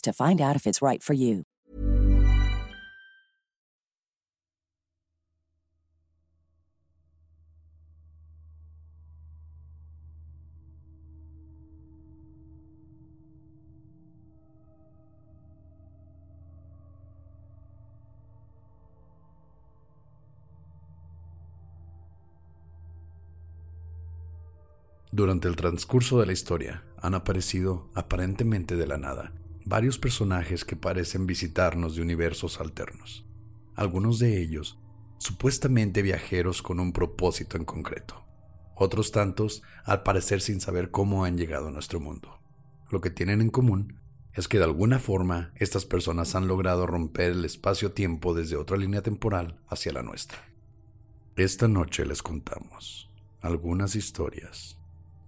to find out if it's right for you. Durante el transcurso de la historia han aparecido, aparentemente de la nada, varios personajes que parecen visitarnos de universos alternos. Algunos de ellos supuestamente viajeros con un propósito en concreto. Otros tantos al parecer sin saber cómo han llegado a nuestro mundo. Lo que tienen en común es que de alguna forma estas personas han logrado romper el espacio-tiempo desde otra línea temporal hacia la nuestra. Esta noche les contamos algunas historias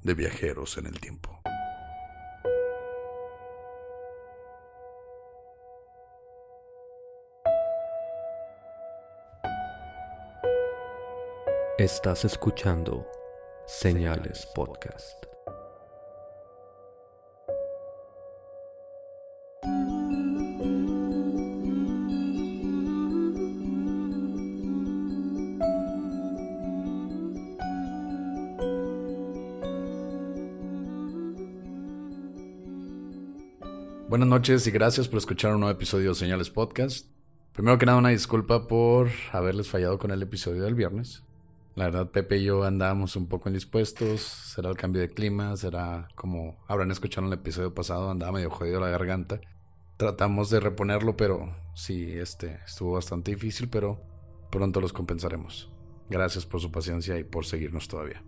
de viajeros en el tiempo. Estás escuchando Señales Podcast. Buenas noches y gracias por escuchar un nuevo episodio de Señales Podcast. Primero que nada, una disculpa por haberles fallado con el episodio del viernes. La verdad, Pepe y yo andábamos un poco indispuestos. Será el cambio de clima, será como habrán escuchado en el episodio pasado, andaba medio jodido la garganta. Tratamos de reponerlo, pero sí, este estuvo bastante difícil, pero pronto los compensaremos. Gracias por su paciencia y por seguirnos todavía.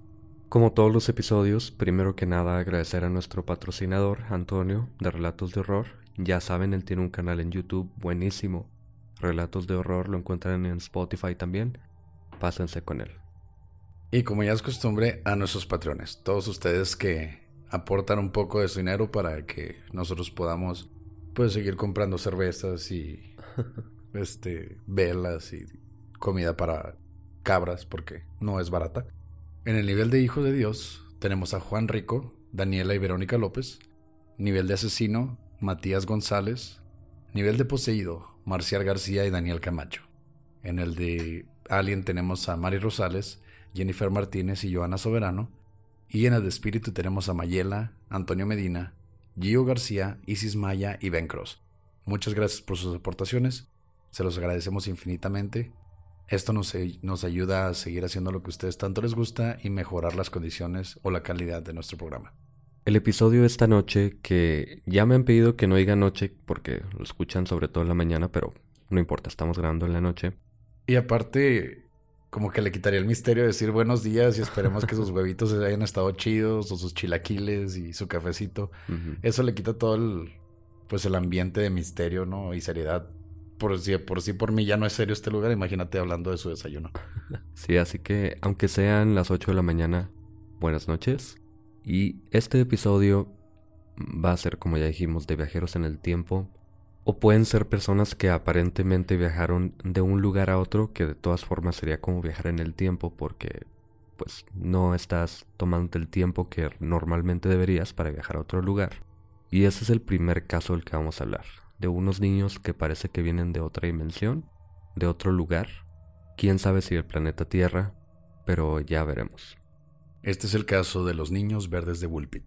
Como todos los episodios, primero que nada agradecer a nuestro patrocinador, Antonio, de Relatos de Horror. Ya saben, él tiene un canal en YouTube buenísimo. Relatos de Horror lo encuentran en Spotify también. Pásense con él. Y como ya es costumbre, a nuestros patrones, todos ustedes que aportan un poco de su dinero para que nosotros podamos pues seguir comprando cervezas y este velas y comida para cabras porque no es barata. En el nivel de Hijo de Dios tenemos a Juan Rico, Daniela y Verónica López. Nivel de Asesino, Matías González. Nivel de Poseído, Marcial García y Daniel Camacho. En el de Alien tenemos a Mari Rosales, Jennifer Martínez y Joana Soberano. Y en el de Espíritu tenemos a Mayela, Antonio Medina, Gio García, Isis Maya y Ben Cross. Muchas gracias por sus aportaciones. Se los agradecemos infinitamente esto nos, nos ayuda a seguir haciendo lo que a ustedes tanto les gusta y mejorar las condiciones o la calidad de nuestro programa. El episodio de esta noche, que ya me han pedido que no diga noche porque lo escuchan sobre todo en la mañana, pero no importa, estamos grabando en la noche. Y aparte, como que le quitaría el misterio de decir buenos días y esperemos que sus huevitos hayan estado chidos o sus chilaquiles y su cafecito. Eso le quita todo el, pues el ambiente de misterio, ¿no? Y seriedad por si por sí por mí ya no es serio este lugar, imagínate hablando de su desayuno. Sí, así que aunque sean las 8 de la mañana, buenas noches. Y este episodio va a ser, como ya dijimos, de viajeros en el tiempo. O pueden ser personas que aparentemente viajaron de un lugar a otro, que de todas formas sería como viajar en el tiempo, porque pues no estás tomando el tiempo que normalmente deberías para viajar a otro lugar. Y ese es el primer caso del que vamos a hablar de unos niños que parece que vienen de otra dimensión, de otro lugar. Quién sabe si el planeta Tierra, pero ya veremos. Este es el caso de los niños verdes de Woolpit.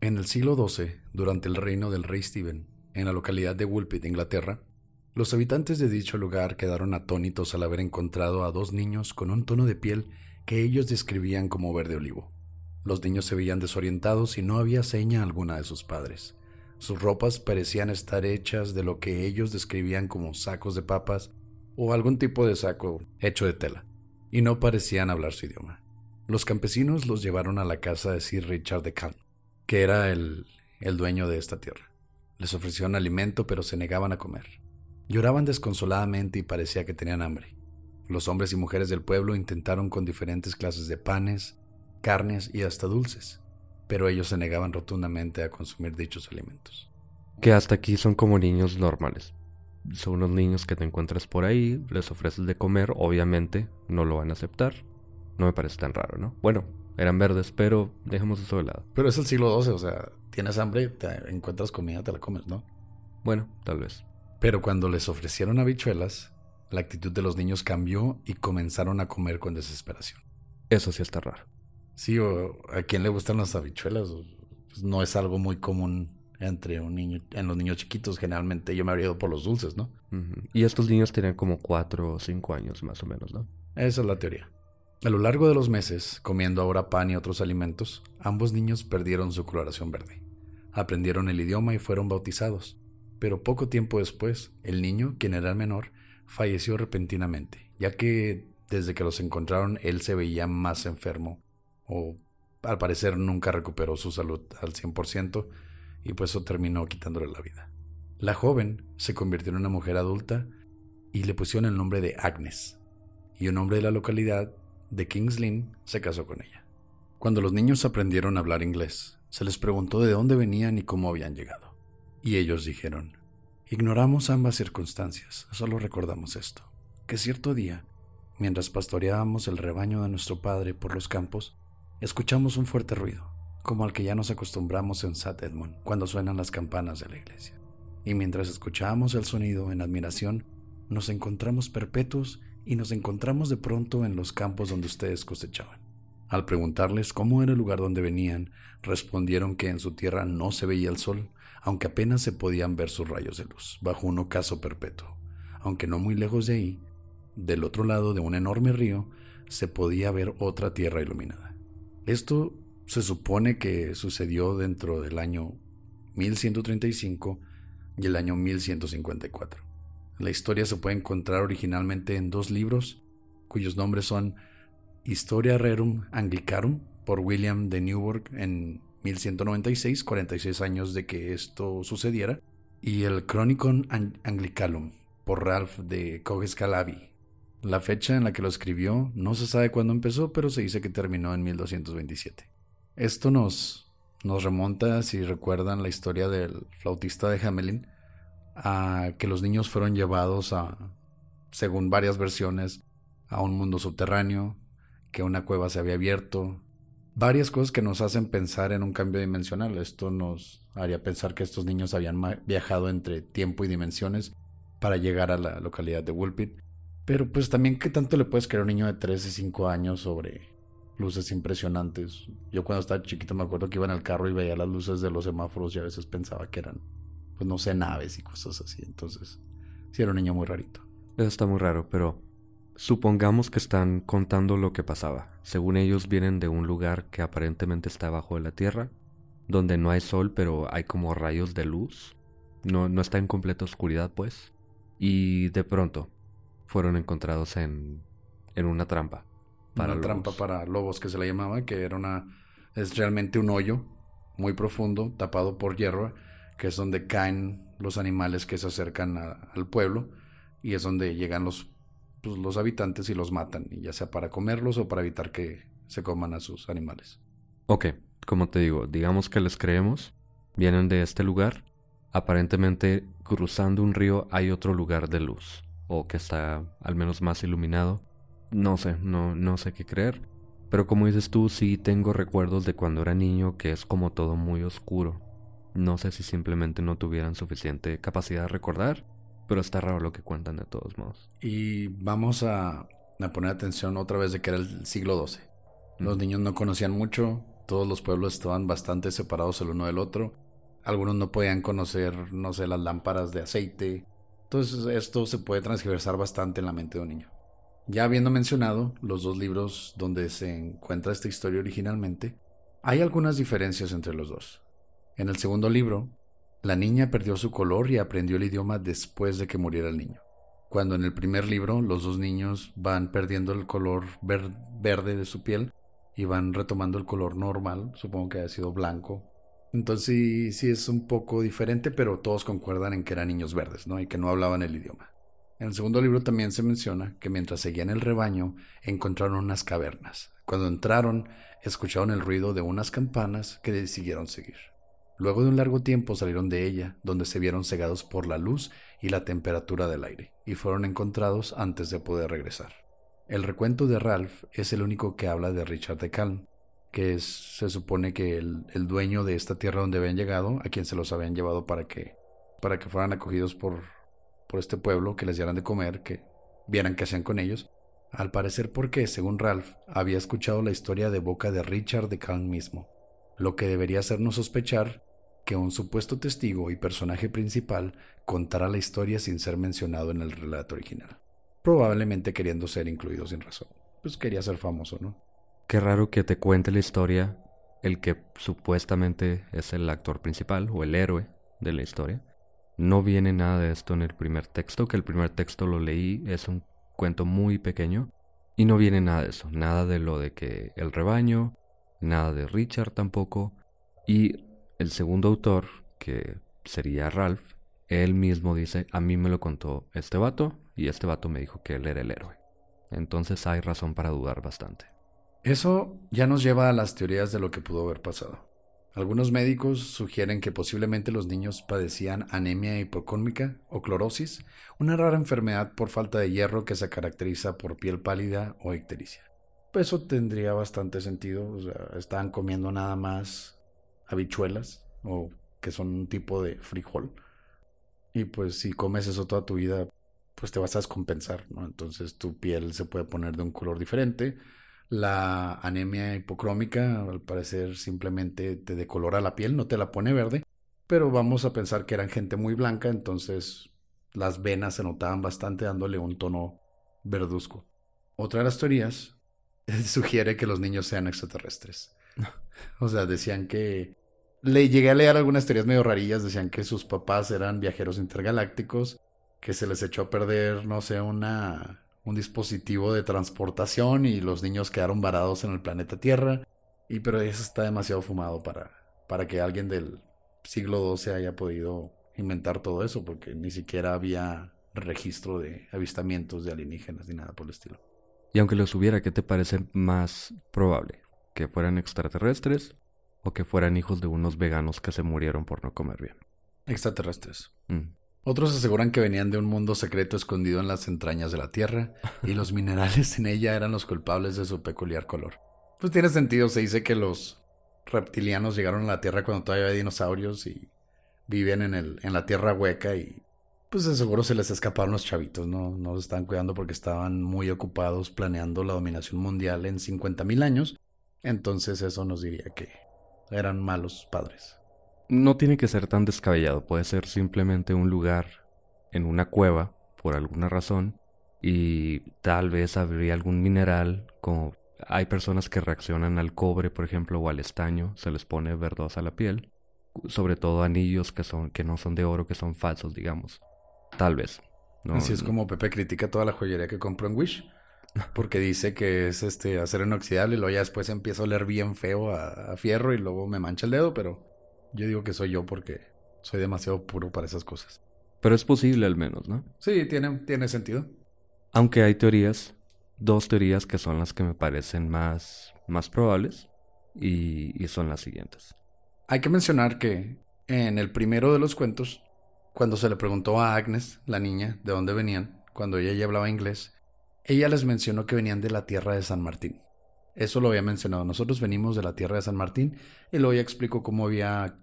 En el siglo XII, durante el reino del rey Stephen, en la localidad de Woolpit, Inglaterra, los habitantes de dicho lugar quedaron atónitos al haber encontrado a dos niños con un tono de piel que ellos describían como verde olivo. Los niños se veían desorientados y no había seña alguna de sus padres. Sus ropas parecían estar hechas de lo que ellos describían como sacos de papas o algún tipo de saco hecho de tela, y no parecían hablar su idioma. Los campesinos los llevaron a la casa de Sir Richard de Calm, que era el, el dueño de esta tierra. Les ofrecieron alimento, pero se negaban a comer. Lloraban desconsoladamente y parecía que tenían hambre. Los hombres y mujeres del pueblo intentaron con diferentes clases de panes, carnes y hasta dulces, pero ellos se negaban rotundamente a consumir dichos alimentos. Que hasta aquí son como niños normales. Son unos niños que te encuentras por ahí, les ofreces de comer, obviamente no lo van a aceptar. No me parece tan raro, ¿no? Bueno, eran verdes, pero dejemos eso de lado. Pero es el siglo XII, o sea, tienes hambre, te encuentras comida, te la comes, ¿no? Bueno, tal vez. Pero cuando les ofrecieron habichuelas, la actitud de los niños cambió y comenzaron a comer con desesperación. Eso sí está raro. Sí, o a quién le gustan las habichuelas, pues no es algo muy común entre un niño, en los niños chiquitos. Generalmente yo me habría ido por los dulces, ¿no? Y estos niños tenían como cuatro o cinco años más o menos, ¿no? Esa es la teoría. A lo largo de los meses, comiendo ahora pan y otros alimentos, ambos niños perdieron su coloración verde. Aprendieron el idioma y fueron bautizados pero poco tiempo después, el niño, quien era el menor, falleció repentinamente, ya que desde que los encontraron él se veía más enfermo, o al parecer nunca recuperó su salud al 100%, y pues eso terminó quitándole la vida. La joven se convirtió en una mujer adulta y le pusieron el nombre de Agnes, y un hombre de la localidad de Kings Lynn se casó con ella. Cuando los niños aprendieron a hablar inglés, se les preguntó de dónde venían y cómo habían llegado. Y ellos dijeron, ignoramos ambas circunstancias, solo recordamos esto, que cierto día, mientras pastoreábamos el rebaño de nuestro padre por los campos, escuchamos un fuerte ruido, como al que ya nos acostumbramos en St. Edmund cuando suenan las campanas de la iglesia. Y mientras escuchábamos el sonido en admiración, nos encontramos perpetuos y nos encontramos de pronto en los campos donde ustedes cosechaban. Al preguntarles cómo era el lugar donde venían, respondieron que en su tierra no se veía el sol, aunque apenas se podían ver sus rayos de luz, bajo un ocaso perpetuo. Aunque no muy lejos de ahí, del otro lado de un enorme río, se podía ver otra tierra iluminada. Esto se supone que sucedió dentro del año 1135 y el año 1154. La historia se puede encontrar originalmente en dos libros, cuyos nombres son Historia Rerum Anglicarum por William de Newburgh en 1196, 46 años de que esto sucediera, y el Chronicon Anglicalum por Ralph de Coges Calabi. La fecha en la que lo escribió no se sabe cuándo empezó, pero se dice que terminó en 1227. Esto nos, nos remonta, si recuerdan la historia del flautista de Hamelin, a que los niños fueron llevados a, según varias versiones, a un mundo subterráneo, que una cueva se había abierto, varias cosas que nos hacen pensar en un cambio dimensional. Esto nos haría pensar que estos niños habían viajado entre tiempo y dimensiones para llegar a la localidad de Woolpit. Pero pues también qué tanto le puedes creer a un niño de 3 y 5 años sobre luces impresionantes. Yo cuando estaba chiquito me acuerdo que iba en el carro y veía las luces de los semáforos y a veces pensaba que eran, pues no sé, naves y cosas así. Entonces, sí era un niño muy rarito. Eso está muy raro, pero Supongamos que están contando lo que pasaba. Según ellos vienen de un lugar que aparentemente está abajo de la Tierra, donde no hay sol pero hay como rayos de luz. No, no está en completa oscuridad pues. Y de pronto fueron encontrados en, en una trampa. Para una trampa para lobos que se le llamaba, que era una... es realmente un hoyo muy profundo, tapado por hierro, que es donde caen los animales que se acercan al pueblo y es donde llegan los pues, los habitantes y los matan, y ya sea para comerlos o para evitar que se coman a sus animales. Ok, como te digo, digamos que les creemos, vienen de este lugar, aparentemente cruzando un río hay otro lugar de luz, o que está al menos más iluminado. No sé, no, no sé qué creer. Pero como dices tú, sí tengo recuerdos de cuando era niño que es como todo muy oscuro. No sé si simplemente no tuvieran suficiente capacidad de recordar pero está raro lo que cuentan de todos modos. Y vamos a, poner atención otra vez de que era el siglo XII. Los niños no conocían mucho, todos los pueblos estaban bastante separados el uno del otro. algunos no podían conocer, no sé, las lámparas de aceite. Entonces esto se puede transversar bastante en la mente de un niño. Ya habiendo mencionado los dos libros donde se encuentra esta historia originalmente, hay algunas diferencias entre los dos. En el segundo libro, la niña perdió su color y aprendió el idioma después de que muriera el niño. Cuando en el primer libro los dos niños van perdiendo el color verde de su piel y van retomando el color normal, supongo que ha sido blanco. Entonces sí, es un poco diferente, pero todos concuerdan en que eran niños verdes, ¿no? Y que no hablaban el idioma. En el segundo libro también se menciona que mientras seguían el rebaño encontraron unas cavernas. Cuando entraron, escucharon el ruido de unas campanas que decidieron seguir. Luego de un largo tiempo salieron de ella, donde se vieron cegados por la luz y la temperatura del aire, y fueron encontrados antes de poder regresar. El recuento de Ralph es el único que habla de Richard de Calm, que es, se supone que el, el, dueño de esta tierra donde habían llegado, a quien se los habían llevado para que, para que fueran acogidos por, por este pueblo, que les dieran de comer, que vieran qué hacían con ellos, al parecer porque, según Ralph, había escuchado la historia de boca de Richard de Calm mismo, lo que debería hacernos sospechar que un supuesto testigo y personaje principal contara la historia sin ser mencionado en el relato original, probablemente queriendo ser incluido sin razón. Pues quería ser famoso, ¿no? Qué raro que te cuente la historia el que supuestamente es el actor principal o el héroe de la historia. No viene nada de esto en el primer texto, que el primer texto lo leí, es un cuento muy pequeño, y no viene nada de eso, nada de lo de que el rebaño, nada de Richard tampoco, y el segundo autor, que sería Ralph, él mismo dice, a mí me lo contó este vato y este vato me dijo que él era el héroe. Entonces hay razón para dudar bastante. Eso ya nos lleva a las teorías de lo que pudo haber pasado. Algunos médicos sugieren que posiblemente los niños padecían anemia hipocómica o clorosis, una rara enfermedad por falta de hierro que se caracteriza por piel pálida o ictericia. Pues eso tendría bastante sentido, o sea, estaban comiendo nada más habichuelas o que son un tipo de frijol. Y pues si comes eso toda tu vida, pues te vas a descompensar, ¿no? Entonces tu piel se puede poner de un color diferente. La anemia hipocrómica, al parecer, simplemente te decolora la piel, no te la pone verde. Pero vamos a pensar que eran gente muy blanca, entonces las venas se notaban bastante dándole un tono verduzco. Otra de las teorías sugiere que los niños sean extraterrestres. o sea, decían que le llegué a leer algunas teorías medio rarillas, decían que sus papás eran viajeros intergalácticos, que se les echó a perder, no sé, una, un dispositivo de transportación y los niños quedaron varados en el planeta Tierra. Y pero eso está demasiado fumado para, para que alguien del siglo XII haya podido inventar todo eso, porque ni siquiera había registro de avistamientos de alienígenas ni nada por el estilo. Y aunque los hubiera, ¿qué te parece más probable? ¿Que fueran extraterrestres o que fueran hijos de unos veganos que se murieron por no comer bien. Extraterrestres. Mm. Otros aseguran que venían de un mundo secreto escondido en las entrañas de la Tierra y los minerales en ella eran los culpables de su peculiar color. Pues tiene sentido, se dice que los reptilianos llegaron a la Tierra cuando todavía había dinosaurios y vivían en, el, en la Tierra hueca y pues de seguro se les escaparon los chavitos, ¿no? No se estaban cuidando porque estaban muy ocupados planeando la dominación mundial en 50.000 años. Entonces eso nos diría que eran malos padres. No tiene que ser tan descabellado, puede ser simplemente un lugar en una cueva, por alguna razón, y tal vez habría algún mineral, como hay personas que reaccionan al cobre, por ejemplo, o al estaño, se les pone verdosa la piel, sobre todo anillos que son que no son de oro, que son falsos, digamos. Tal vez. Así es como Pepe critica toda la joyería que compró en Wish. Porque dice que es este acero inoxidable y luego ya después empiezo a oler bien feo a, fierro y luego me mancha el dedo, pero yo digo que soy yo porque soy demasiado puro para esas cosas. Pero es posible al menos, ¿no? Sí, tiene, tiene sentido. Aunque hay teorías, dos teorías que son las que me parecen más, más probables y, y son las siguientes. Hay que mencionar que en el primero de los cuentos, cuando se le preguntó a Agnes, la niña, de dónde venían, cuando ella ya hablaba inglés, ella les mencionó que venían de la tierra de San Martín. Eso lo había mencionado. Nosotros venimos de la tierra de San Martín y luego ya explicó cómo había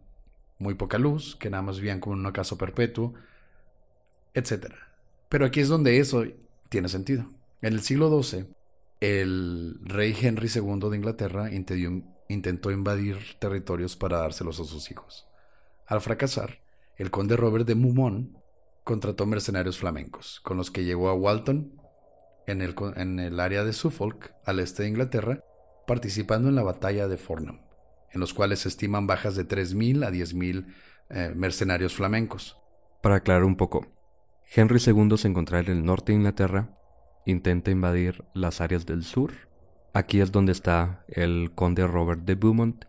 muy poca luz, que nada más vivían como un ocaso perpetuo, etc. Pero aquí es donde eso tiene sentido. En el siglo XII, el rey Henry II de Inglaterra intentó invadir territorios para dárselos a sus hijos. Al fracasar, el conde Robert de Mumont contrató mercenarios flamencos, con los que llegó a Walton, en el, en el área de Suffolk, al este de Inglaterra, participando en la batalla de Fornham, en los cuales se estiman bajas de 3.000 a 10.000 eh, mercenarios flamencos. Para aclarar un poco, Henry II se encontraba en el norte de Inglaterra, intenta invadir las áreas del sur. Aquí es donde está el conde Robert de Beaumont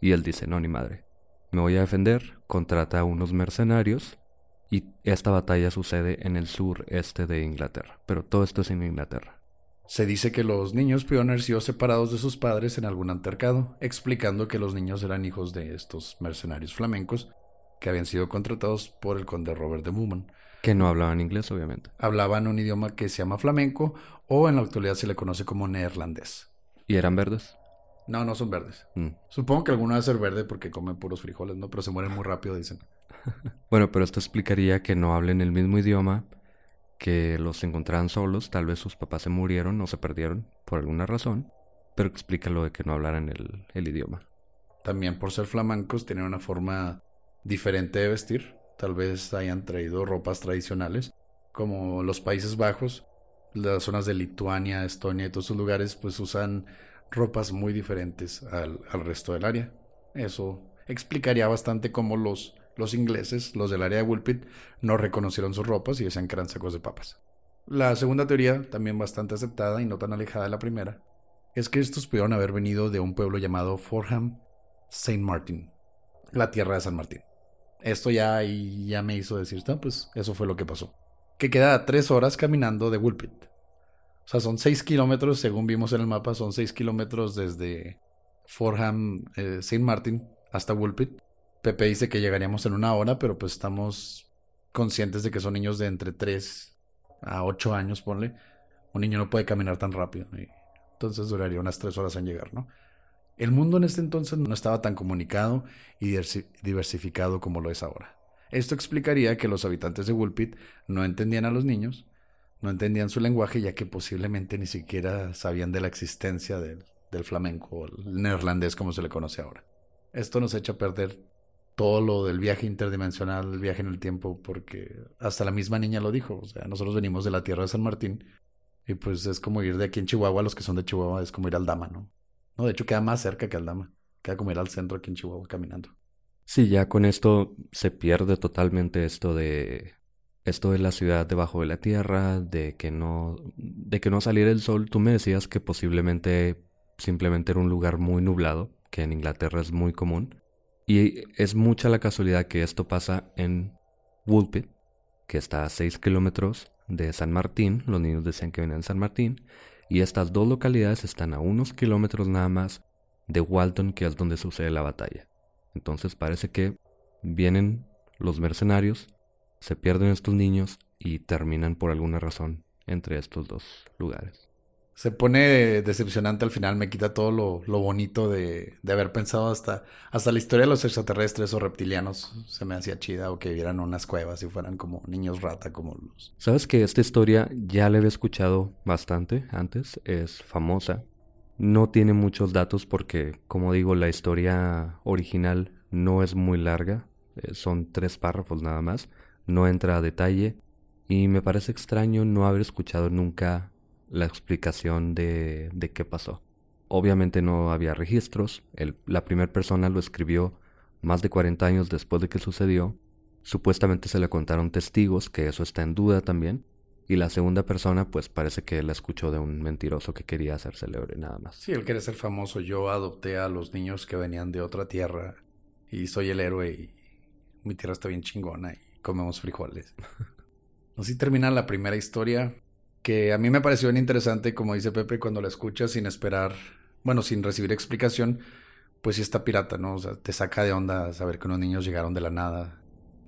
y él dice, no, ni madre, me voy a defender, contrata a unos mercenarios y esta batalla sucede en el sur este de Inglaterra, pero todo esto es en Inglaterra. Se dice que los niños sido separados de sus padres en algún altercado, explicando que los niños eran hijos de estos mercenarios flamencos que habían sido contratados por el conde Robert de Beaumont. Que no hablaban inglés, obviamente. Hablaban un idioma que se llama flamenco o en la actualidad se le conoce como neerlandés. ¿Y eran verdes? No, no son verdes. Mm. Supongo que alguno debe ser verde porque comen puros frijoles, ¿no? Pero se mueren muy rápido, dicen. bueno, pero esto explicaría que no hablen el mismo idioma, que los encontraran solos, tal vez sus papás se murieron o se perdieron por alguna razón, pero explica lo de que no hablaran el, el idioma. También por ser flamencos tienen una forma diferente de vestir, tal vez hayan traído ropas tradicionales, como los Países Bajos, las zonas de Lituania, Estonia y todos esos lugares, pues usan ropas muy diferentes al, resto del área. Eso explicaría bastante cómo los, los ingleses, los del área de Woolpit, no reconocieron sus ropas y decían que eran sacos de papas. La segunda teoría, también bastante aceptada y no tan alejada de la primera, es que estos pudieron haber venido de un pueblo llamado Forham Saint Martin, la tierra de San Martín. Esto ya, ya me hizo decir, pues eso fue lo que pasó. Que queda tres horas caminando de Woolpit. O sea, son seis kilómetros, según vimos en el mapa, son seis kilómetros desde Forham, eh, Saint Martin, hasta Woolpit. Pepe dice que llegaríamos en una hora, pero pues estamos conscientes de que son niños de entre 3 a 8 años, ponle. Un niño no puede caminar tan rápido. entonces duraría unas 3 horas en llegar, ¿no? El mundo en este entonces no estaba tan comunicado y diversificado como lo es ahora. Esto explicaría que los habitantes de Woolpit no entendían a los niños no entendían su lenguaje ya que posiblemente ni siquiera sabían de la existencia del, flamenco o el neerlandés como se le conoce ahora. Esto nos echa a perder todo lo del viaje interdimensional, el viaje en el tiempo, porque hasta la misma niña lo dijo, o sea, nosotros venimos de la tierra de San Martín y pues es como ir de aquí en Chihuahua, los que son de Chihuahua es como ir al Dama, ¿no? No, de hecho queda más cerca que al Dama, queda como ir al centro aquí en Chihuahua caminando. Sí, ya con esto se pierde totalmente esto de esto de la ciudad debajo de la tierra, de que no, de que no saliera el sol. Tú me decías que posiblemente simplemente era un lugar muy nublado, que en Inglaterra es muy común. Y es mucha la casualidad que esto pasa en Woolpit, que está a 6 kilómetros de San Martín. Los niños decían que venían de San Martín. Y estas dos localidades están a unos kilómetros nada más de Walton, que es donde sucede la batalla. Entonces parece que vienen los mercenarios se pierden estos niños y terminan por alguna razón entre estos dos lugares. Se pone decepcionante al final, me quita todo lo, bonito de, haber pensado hasta, hasta la historia de los extraterrestres o reptilianos. Se me hacía chida o que vivieran unas cuevas y fueran como niños rata, como los... Sabes que esta historia ya la había escuchado bastante antes, es famosa. No tiene muchos datos porque, como digo, la historia original no es muy larga, eh, son tres párrafos nada más no entra a detalle y me parece extraño no haber escuchado nunca la explicación de, de qué pasó. Obviamente no había registros, la primera persona lo escribió más de 40 años después de que sucedió, supuestamente se le contaron testigos, que eso está en duda también, y la segunda persona pues parece que la escuchó de un mentiroso que quería hacer célebre nada más. Sí, él quería ser famoso, yo adopté a los niños que venían de otra tierra y soy el héroe y mi tierra está bien chingona y comemos frijoles. Así termina la primera historia, que a mí me pareció bien interesante, como dice Pepe, cuando la escuchas sin esperar, bueno, sin recibir explicación, pues sí está pirata, ¿no? O sea, te saca de onda saber que unos niños llegaron de la nada,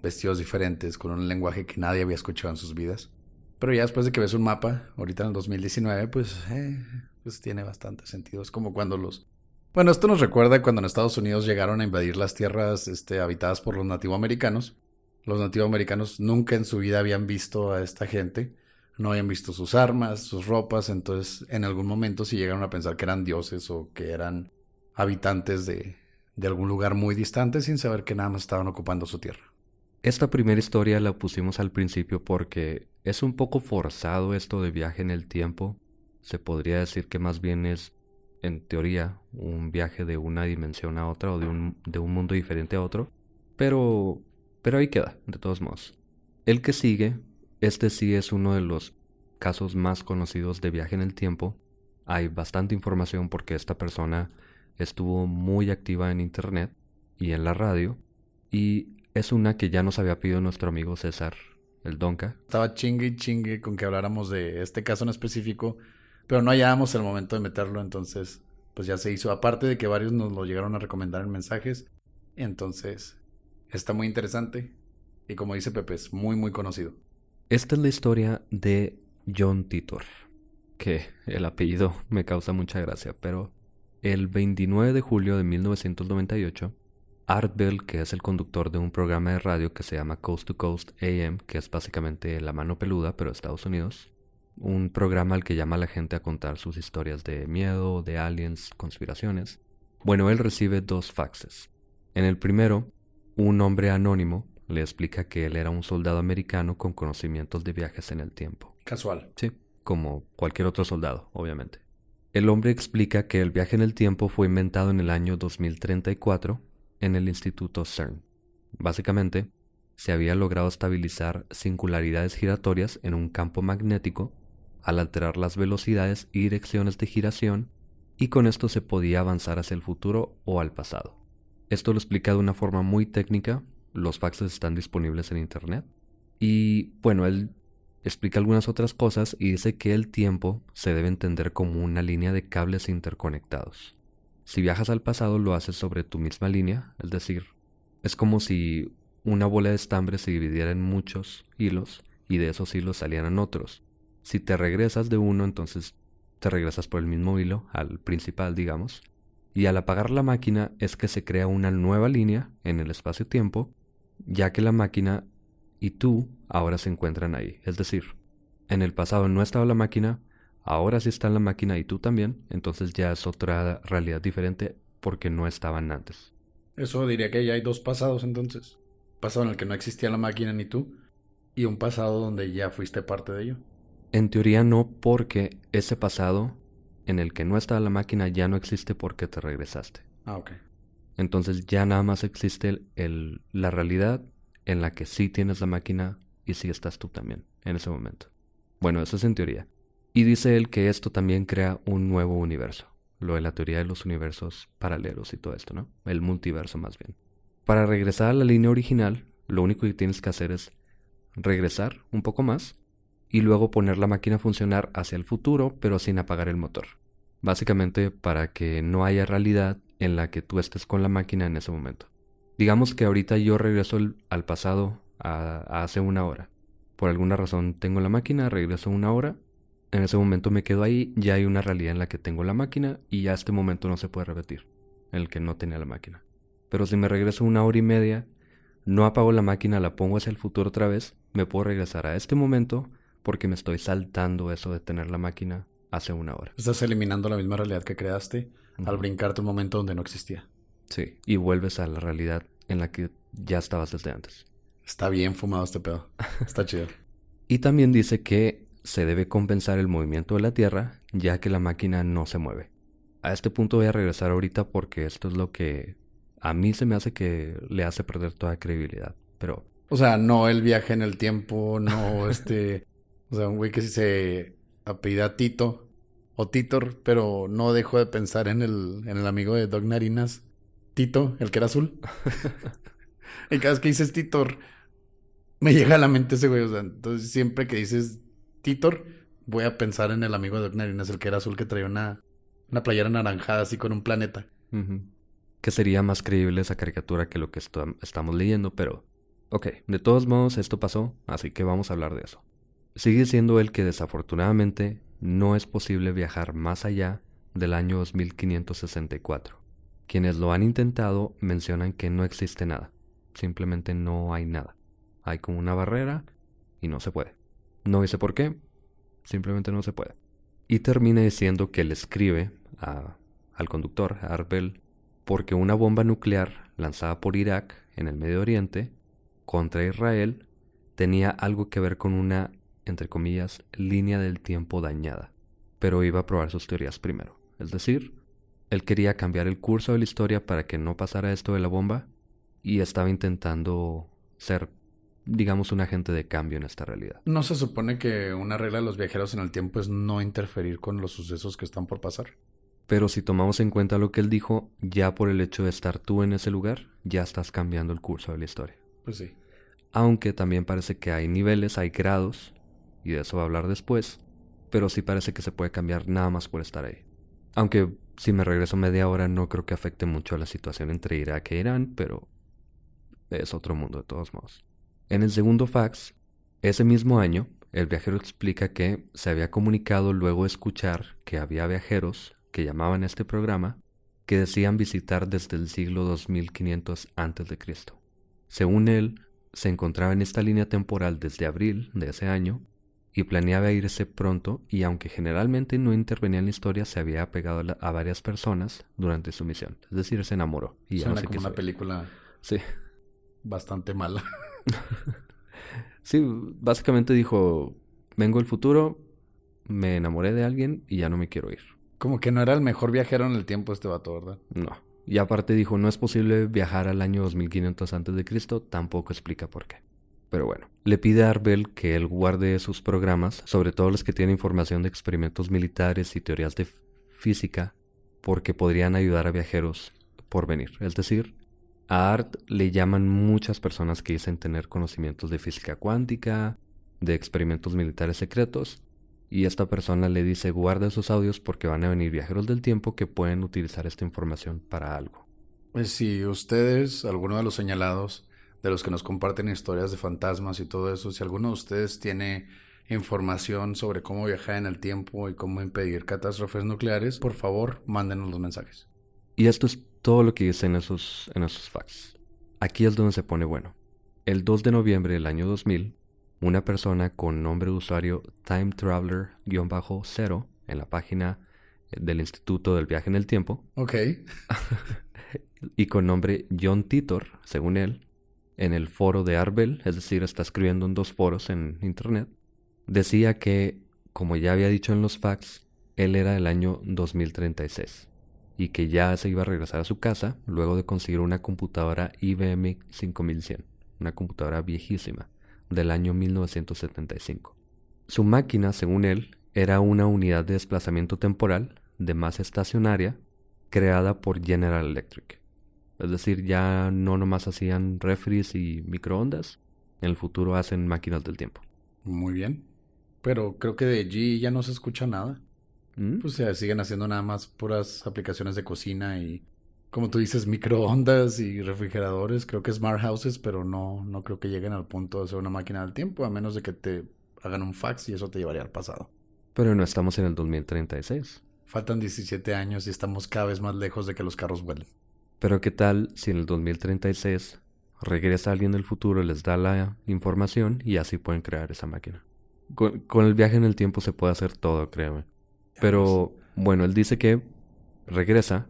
vestidos diferentes, con un lenguaje que nadie había escuchado en sus vidas. Pero ya después de que ves un mapa, ahorita en el 2019, pues, eh, pues tiene bastante sentido. Es como cuando los... Bueno, esto nos recuerda cuando en Estados Unidos llegaron a invadir las tierras este, habitadas por los nativoamericanos los nativoamericanos nunca en su vida habían visto a esta gente, no habían visto sus armas, sus ropas, entonces en algún momento sí llegaron a pensar que eran dioses o que eran habitantes de, de algún lugar muy distante sin saber que nada más estaban ocupando su tierra. Esta primera historia la pusimos al principio porque es un poco forzado esto de viaje en el tiempo. Se podría decir que más bien es, en teoría, un viaje de una dimensión a otra o de un, de un mundo diferente a otro. Pero, pero ahí queda, de todos modos. El que sigue, este sí es uno de los casos más conocidos de viaje en el tiempo. Hay bastante información porque esta persona estuvo muy activa en internet y en la radio. Y es una que ya nos había pedido nuestro amigo César, el Donka. Estaba chingue y chingue con que habláramos de este caso en específico, pero no hallábamos el momento de meterlo, entonces pues ya se hizo. Aparte de que varios nos lo llegaron a recomendar en mensajes, entonces está muy interesante y como dice Pepe, es muy muy conocido. Esta es la historia de John Titor, que el apellido me causa mucha gracia, pero el 29 de julio de 1998, Art Bell, que es el conductor de un programa de radio que se llama Coast to Coast AM, que es básicamente la mano peluda, pero Estados Unidos, un programa al que llama a la gente a contar sus historias de miedo, de aliens, conspiraciones. Bueno, él recibe dos faxes. En el primero, un hombre anónimo le explica que él era un soldado americano con conocimientos de viajes en el tiempo. Casual. Sí, como cualquier otro soldado, obviamente. El hombre explica que el viaje en el tiempo fue inventado en el año 2034 en el Instituto CERN. Básicamente, se había logrado estabilizar singularidades giratorias en un campo magnético al alterar las velocidades y direcciones de giración y con esto se podía avanzar hacia el futuro o al pasado. Esto lo explica de una forma muy técnica, los faxes están disponibles en internet y bueno, él explica algunas otras cosas y dice que el tiempo se debe entender como una línea de cables interconectados. Si viajas al pasado lo haces sobre tu misma línea, es decir, es como si una bola de estambre se dividiera en muchos hilos y de esos hilos salieran otros. Si te regresas de uno, entonces te regresas por el mismo hilo, al principal, digamos, y al apagar la máquina es que se crea una nueva línea en el espacio-tiempo, ya que la máquina y tú ahora se encuentran ahí. Es decir, en el pasado no estaba la máquina, ahora sí está la máquina y tú también, entonces ya es otra realidad diferente porque no estaban antes. Eso diría que ya hay dos pasados entonces. Pasado en el que no existía la máquina ni tú y un pasado donde ya fuiste parte de ello. En teoría no porque ese pasado en el que no estaba la máquina ya no existe porque te regresaste. Ah, ok. Entonces ya nada más existe el, la realidad en la que sí tienes la máquina y sí estás tú también en ese momento. Bueno, eso es en teoría. Y dice él que esto también crea un nuevo universo. Lo de la teoría de los universos paralelos y todo esto, ¿no? El multiverso más bien. Para regresar a la línea original, lo único que tienes que hacer es regresar un poco más y luego poner la máquina a funcionar hacia el futuro, pero sin apagar el motor. Básicamente para que no haya realidad en la que tú estés con la máquina en ese momento. Digamos que ahorita yo regreso al pasado a, hace una hora. Por alguna razón tengo la máquina, regreso una hora. En ese momento me quedo ahí, ya hay una realidad en la que tengo la máquina y ya este momento no se puede repetir, el que no tenía la máquina. Pero si me regreso una hora y media, no apago la máquina, la pongo hacia el futuro otra vez, me puedo regresar a este momento porque me estoy saltando eso de tener la máquina hace una hora. Estás eliminando la misma realidad que creaste al brincarte un momento donde no existía. Sí, y vuelves a la realidad en la que ya estabas desde antes. Está bien fumado este pedo. Está chido. y también dice que se debe compensar el movimiento de la Tierra ya que la máquina no se mueve. A este punto voy a regresar ahorita porque esto es lo que a mí se me hace que le hace perder toda credibilidad. Pero... O sea, no el viaje en el tiempo, no este... o sea, un güey que si se apellida Tito o Titor, pero no dejo de pensar en el, en el amigo de Doc Narinas, Tito, el que era azul. y cada vez que dices Titor, me llega a la mente ese güey. O sea, entonces siempre que dices Titor, voy a pensar en el amigo de Doc Narinas, el que era azul que traía una, una playera anaranjada así con un planeta. Que sería más creíble esa caricatura que lo que estamos leyendo, pero... Ok, de todos modos esto pasó, así que vamos a hablar de eso. Sigue siendo el que desafortunadamente no es posible viajar más allá del año 2564. Quienes lo han intentado mencionan que no existe nada, simplemente no hay nada. Hay como una barrera y no se puede. No dice por qué, simplemente no se puede. Y termina diciendo que le escribe al conductor, Arbel, porque una bomba nuclear lanzada por Irak en el Medio Oriente contra Israel tenía algo que ver con una, entre comillas, línea del tiempo dañada, pero iba a probar sus teorías primero. Es decir, él quería cambiar el curso de la historia para que no pasara esto de la bomba y estaba intentando ser, digamos, un agente de cambio en esta realidad. ¿No se supone que una regla de los viajeros en el tiempo es no interferir con los sucesos que están por pasar? Pero si tomamos en cuenta lo que él dijo, ya por el hecho de estar tú en ese lugar, ya estás cambiando el curso de la historia. Pues sí. Aunque también parece que hay niveles, hay grados, y de eso va a hablar después, pero sí parece que se puede cambiar nada más por estar ahí. Aunque si me regreso media hora no creo que afecte mucho a la situación entre Irak e Irán, pero es otro mundo de todos modos. En el segundo fax, ese mismo año, el viajero explica que se había comunicado luego de escuchar que había viajeros que llamaban a este programa que decían visitar desde el siglo 2500 a.C. Según él, se encontraba en esta línea temporal desde abril de ese año y planeaba irse pronto y aunque generalmente no intervenía en la historia, se había apegado a, varias personas durante su misión. Es decir, se enamoró. Y Suena como una película sí. bastante mala. sí, básicamente dijo, vengo del futuro, me enamoré de alguien y ya no me quiero ir. Como que no era el mejor viajero en el tiempo este vato, ¿verdad? No. Y aparte dijo, no es posible viajar al año 2500 a.C., tampoco explica por qué. Pero bueno, le pide a Arbel que él guarde sus programas, sobre todo los que tienen información de experimentos militares y teorías de física, porque podrían ayudar a viajeros por venir. Es decir, a Art le llaman muchas personas que dicen tener conocimientos de física cuántica, de experimentos militares secretos, y esta persona le dice guarda esos audios porque van a venir viajeros del tiempo que pueden utilizar esta información para algo. Pues si ustedes, alguno de los señalados, de los que nos comparten historias de fantasmas y todo eso, si alguno de ustedes tiene información sobre cómo viajar en el tiempo y cómo impedir catástrofes nucleares, por favor, mándenos los mensajes. Y esto es todo lo que dicen esos, en esos fax. Aquí es donde se pone bueno. El 2 de noviembre del año 2000, una persona con nombre de usuario Time Traveler-0 en la página del Instituto del Viaje en el Tiempo. Ok. y con nombre John Titor, según él, en el foro de Arbel, es decir, está escribiendo en dos foros en Internet, decía que, como ya había dicho en los fax, él era del año 2036 y que ya se iba a regresar a su casa luego de conseguir una computadora IBM 5100, una computadora viejísima del año 1975. Su máquina, según él, era una unidad de desplazamiento temporal de masa estacionaria creada por General Electric. Es decir, ya no nomás hacían refries y microondas, en el futuro hacen máquinas del tiempo. Muy bien. Pero creo que de allí ya no se escucha nada. ¿Mm? Pues se siguen haciendo nada más puras aplicaciones de cocina y como tú dices, microondas y refrigeradores, creo que smart houses, pero no, no creo que lleguen al punto de ser una máquina del tiempo, a menos de que te hagan un fax y eso te llevaría al pasado. Pero no estamos en el 2036. Faltan 17 años y estamos cada vez más lejos de que los carros vuelen. Pero ¿qué tal si en el 2036 regresa alguien del futuro, les da la información y así pueden crear esa máquina? Con, con el viaje en el tiempo se puede hacer todo, créeme. Pero bueno, él dice que regresa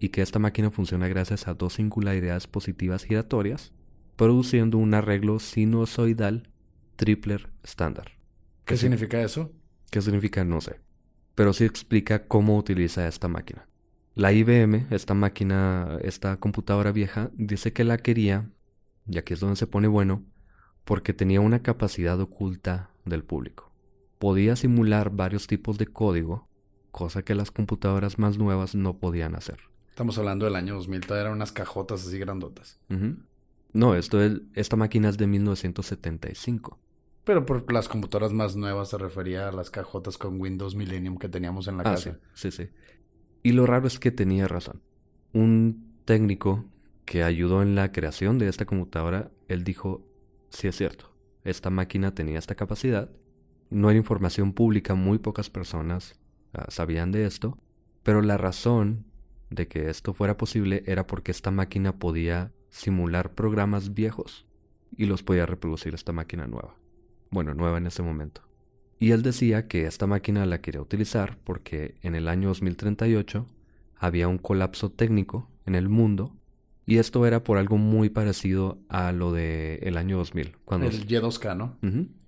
y que esta máquina funciona gracias a dos singularidades positivas giratorias, produciendo un arreglo sinusoidal Tripler estándar. ¿Qué significa eso? ¿Qué significa? No sé. Pero sí explica cómo utiliza esta máquina. La IBM, esta máquina, esta computadora vieja, dice que la quería, y aquí es donde se pone bueno, porque tenía una capacidad oculta del público. Podía simular varios tipos de código, cosa que las computadoras más nuevas no podían hacer. Estamos hablando del año 2000, todavía eran unas cajotas así grandotas. No, esto es, esta máquina es de 1975. Pero por las computadoras más nuevas se refería a las cajotas con Windows Millennium que teníamos en la ah, casa. Sí, sí, sí. Y lo raro es que tenía razón. Un técnico que ayudó en la creación de esta computadora, él dijo, sí es cierto, esta máquina tenía esta capacidad. No era información pública, muy pocas personas ah, sabían de esto, pero la razón de que esto fuera posible era porque esta máquina podía simular programas viejos y los podía reproducir esta máquina nueva. Bueno, nueva en ese momento. Y él decía que esta máquina la quería utilizar porque en el año 2038 había un colapso técnico en el mundo y esto era por algo muy parecido a lo del el año 2000. Cuando, el Y2K, ¿no?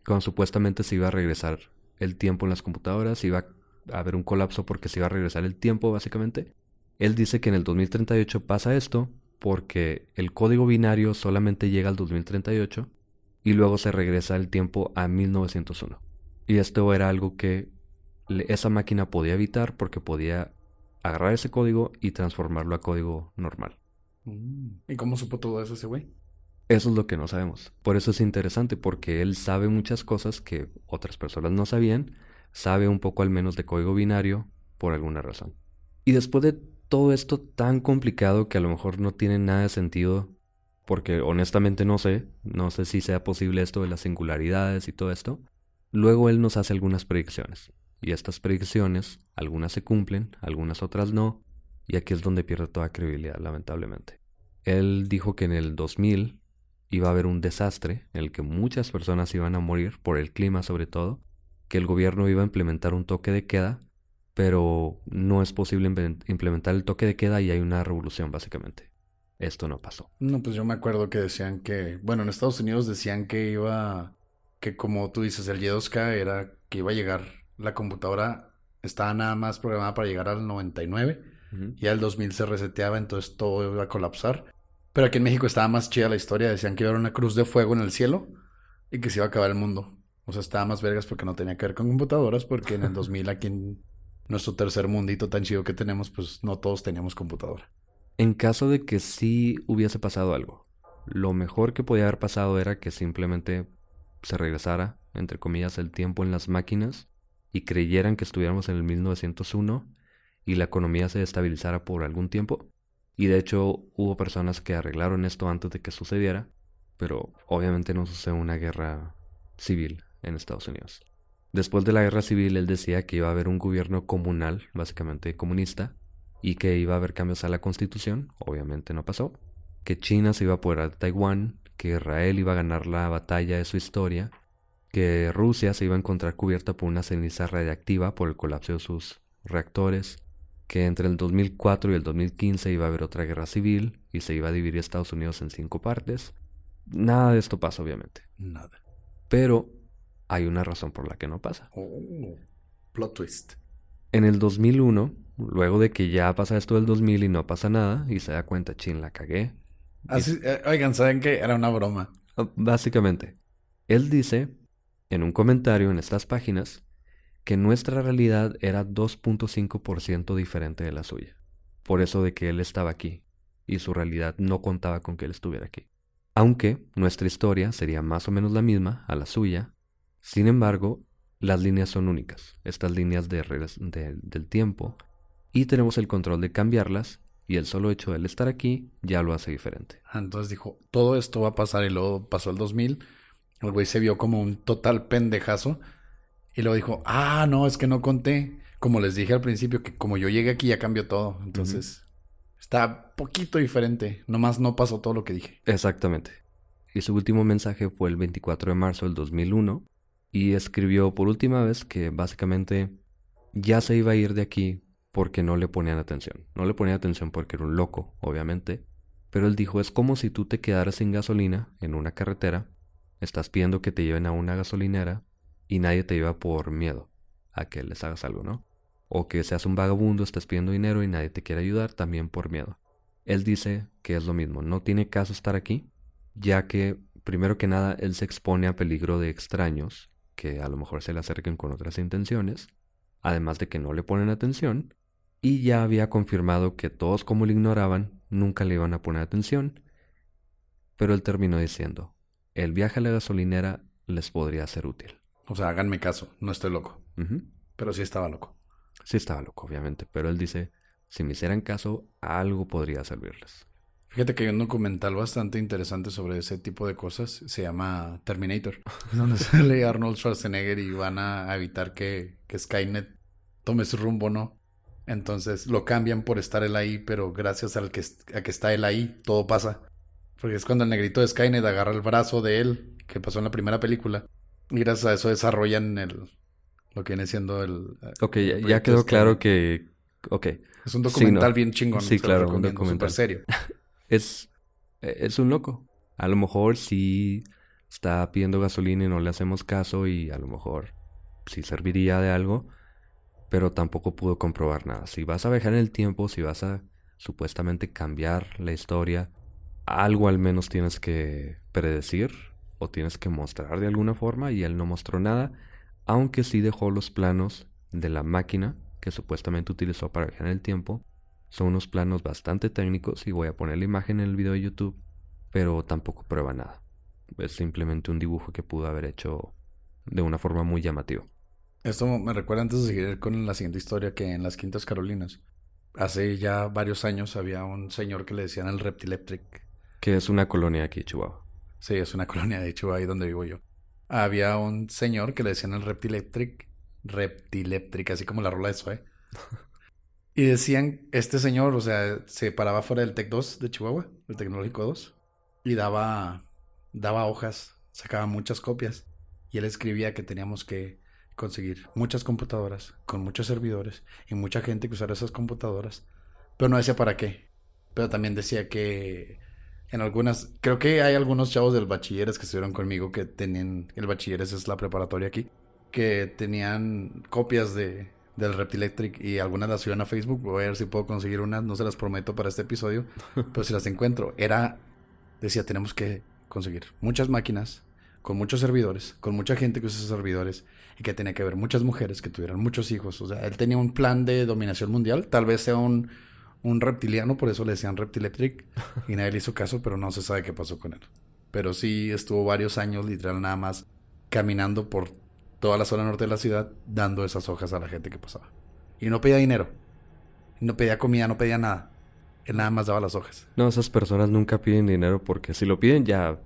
cuando supuestamente se iba a regresar el tiempo en las computadoras, iba a haber un colapso porque se iba a regresar el tiempo básicamente. Él dice que en el 2038 pasa esto porque el código binario solamente llega al 2038 y luego se regresa el tiempo a 1901. Y esto era algo que esa máquina podía evitar porque podía agarrar ese código y transformarlo a código normal. Mm. ¿Y cómo supo todo eso ese güey? Eso es lo que no sabemos. Por eso es interesante, porque él sabe muchas cosas que otras personas no sabían, sabe un poco al menos de código binario por alguna razón. Y después de todo esto tan complicado que a lo mejor no tiene nada de sentido, porque honestamente no sé, no sé si sea posible esto de las singularidades y todo esto, luego él nos hace algunas predicciones. Y estas predicciones, algunas se cumplen, algunas otras no, y aquí es donde pierde toda credibilidad, lamentablemente. Él dijo que en el 2000 iba a haber un desastre en el que muchas personas iban a morir, por el clima sobre todo, que el gobierno iba a implementar un toque de queda, pero no es posible implementar el toque de queda y hay una revolución básicamente. Esto no pasó. No, pues yo me acuerdo que decían que, bueno, en Estados Unidos decían que iba, que como tú dices, el Y2K era que iba a llegar, la computadora estaba nada más programada para llegar al 99 ya el 2000 se reseteaba, entonces todo iba a colapsar. Pero aquí en México estaba más chida la historia. Decían que iba a haber una cruz de fuego en el cielo y que se iba a acabar el mundo. O sea, estaba más vergas porque no tenía que ver con computadoras, porque en el 2000 aquí en nuestro tercer mundito tan chido que tenemos, pues no todos teníamos computadora. En caso de que sí hubiese pasado algo, lo mejor que podía haber pasado era que simplemente se regresara, entre comillas, el tiempo en las máquinas y creyeran que estuviéramos en el 1901 y la economía se estabilizara por algún tiempo. Y de hecho hubo personas que arreglaron esto antes de que sucediera, pero obviamente no sucedió una guerra civil en Estados Unidos. Después de la guerra civil él decía que iba a haber un gobierno comunal, básicamente comunista, y que iba a haber cambios a la constitución, obviamente no pasó, que China se iba a apoderar de Taiwán, que Israel iba a ganar la batalla de su historia, que Rusia se iba a encontrar cubierta por una ceniza radiactiva por el colapso de sus reactores, que entre el 2004 y el 2015 iba a haber otra guerra civil y se iba a dividir Estados Unidos en cinco partes. Nada de esto pasa, obviamente. Nada. Pero hay una razón por la que no pasa. Oh, plot twist. En el 2001, luego de que ya pasa esto del 2000 y no pasa nada, y se da cuenta, chin, la cagué. Así, eh, oigan, ¿saben que Era una broma. Ah, básicamente. Él dice, en un comentario en estas páginas, que nuestra realidad era 2.5% diferente de la suya. Por eso de que él estaba aquí, y su realidad no contaba con que él estuviera aquí. Aunque nuestra historia sería más o menos la misma a la suya, sin embargo, las líneas son únicas, estas líneas de, del tiempo, y tenemos el control de cambiarlas, y el solo hecho de él estar aquí ya lo hace diferente. Ah, entonces dijo, todo esto va a pasar y luego pasó el 2000, el güey se vio como un total pendejazo y luego dijo, ah, no, es que no conté. Como les dije al principio, que como yo llegué aquí ya cambió todo. Entonces, está poquito diferente. Nomás no pasó todo lo que dije. Exactamente. Y su último mensaje fue el 24 de marzo del 2001. Y escribió por última vez que básicamente ya se iba a ir de aquí porque no le ponían atención. No le ponían atención porque era un loco, obviamente. Pero él dijo, es como si tú te quedaras sin gasolina en una carretera, estás pidiendo que te lleven a una gasolinera y nadie te lleva por miedo a que les hagas algo, ¿no? O que seas un vagabundo, estés pidiendo dinero y nadie te quiere ayudar también por miedo. Él dice que es lo mismo, no tiene caso estar aquí, ya que, primero que nada, él se expone a peligro de extraños que a lo mejor se le acerquen con otras intenciones, además de que no le ponen atención, y ya había confirmado que todos como le ignoraban, nunca le iban a poner atención, pero él terminó diciendo, el viaje a la gasolinera les podría ser útil. O sea, háganme caso, no estoy loco. Pero sí estaba loco. Sí estaba loco, obviamente. Pero él dice, si me hicieran caso, algo podría servirles. Fíjate que hay un documental bastante interesante sobre ese tipo de cosas. Se llama Terminator. donde sale Arnold Schwarzenegger y van a evitar que, Skynet tome su rumbo, ¿no? Entonces lo cambian por estar él ahí, pero gracias al que, a que está él ahí, todo pasa. Porque es cuando el negrito de Skynet agarra el brazo de él, que pasó en la primera película, y gracias a eso desarrollan el, lo que viene siendo el... Ok, ya, quedó claro que Ok. Es un documental no. bien chingón. Sí, claro, un documental. súper serio. Es, es un loco. A lo mejor sí está pidiendo gasolina y no le hacemos caso y a lo mejor sí serviría de algo, pero tampoco pudo comprobar nada. Si vas a viajar en el tiempo, si vas a supuestamente cambiar la historia, algo al menos tienes que predecir o tienes que mostrar de alguna forma y él no mostró nada, aunque sí dejó los planos de la máquina que supuestamente utilizó para viajar en el tiempo. Son unos planos bastante técnicos y voy a poner la imagen en el video de YouTube, pero tampoco prueba nada. Es simplemente un dibujo que pudo haber hecho de una forma muy llamativa. Esto me recuerda antes de seguir con la siguiente historia que en las Quintas Carolinas. Hace ya varios años había un señor que le decían el Reptileptric. Que es una colonia aquí, Chihuahua. Sí, es una colonia de Chihuahua ahí donde vivo yo. Había un señor que le decían el Reptileptric. Reptileptric, así como la rola de Zoe. y decían, este señor, o sea, se paraba fuera del Tec 2 de Chihuahua, el Tecnológico 2, y daba, daba hojas, sacaba muchas copias. Y él escribía que teníamos que conseguir muchas computadoras con muchos servidores y mucha gente que usara esas computadoras. Pero no decía para qué. Pero también decía que en algunas, creo que hay algunos chavos del bachilleres que estuvieron conmigo que tenían, el bachilleres es la preparatoria aquí, que tenían copias de, del Reptilectric y algunas las subían a Facebook. Voy a ver si puedo conseguir unas, no se las prometo para este episodio, pero si las encuentro. Era, decía, tenemos que conseguir muchas máquinas con muchos servidores, con mucha gente que usa servidores y que tenía que haber muchas mujeres que tuvieran muchos hijos. O sea, él tenía un plan de dominación mundial. Tal vez sea un, un reptiliano, por eso le decían Reptileptric y nadie le hizo caso, pero no se sabe qué pasó con él. Pero sí estuvo varios años, literal, nada más caminando por toda la zona norte de la ciudad, dando esas hojas a la gente que pasaba. Y no pedía dinero, no pedía comida, no pedía nada. Él nada más daba las hojas. No, esas personas nunca piden dinero porque si lo piden ya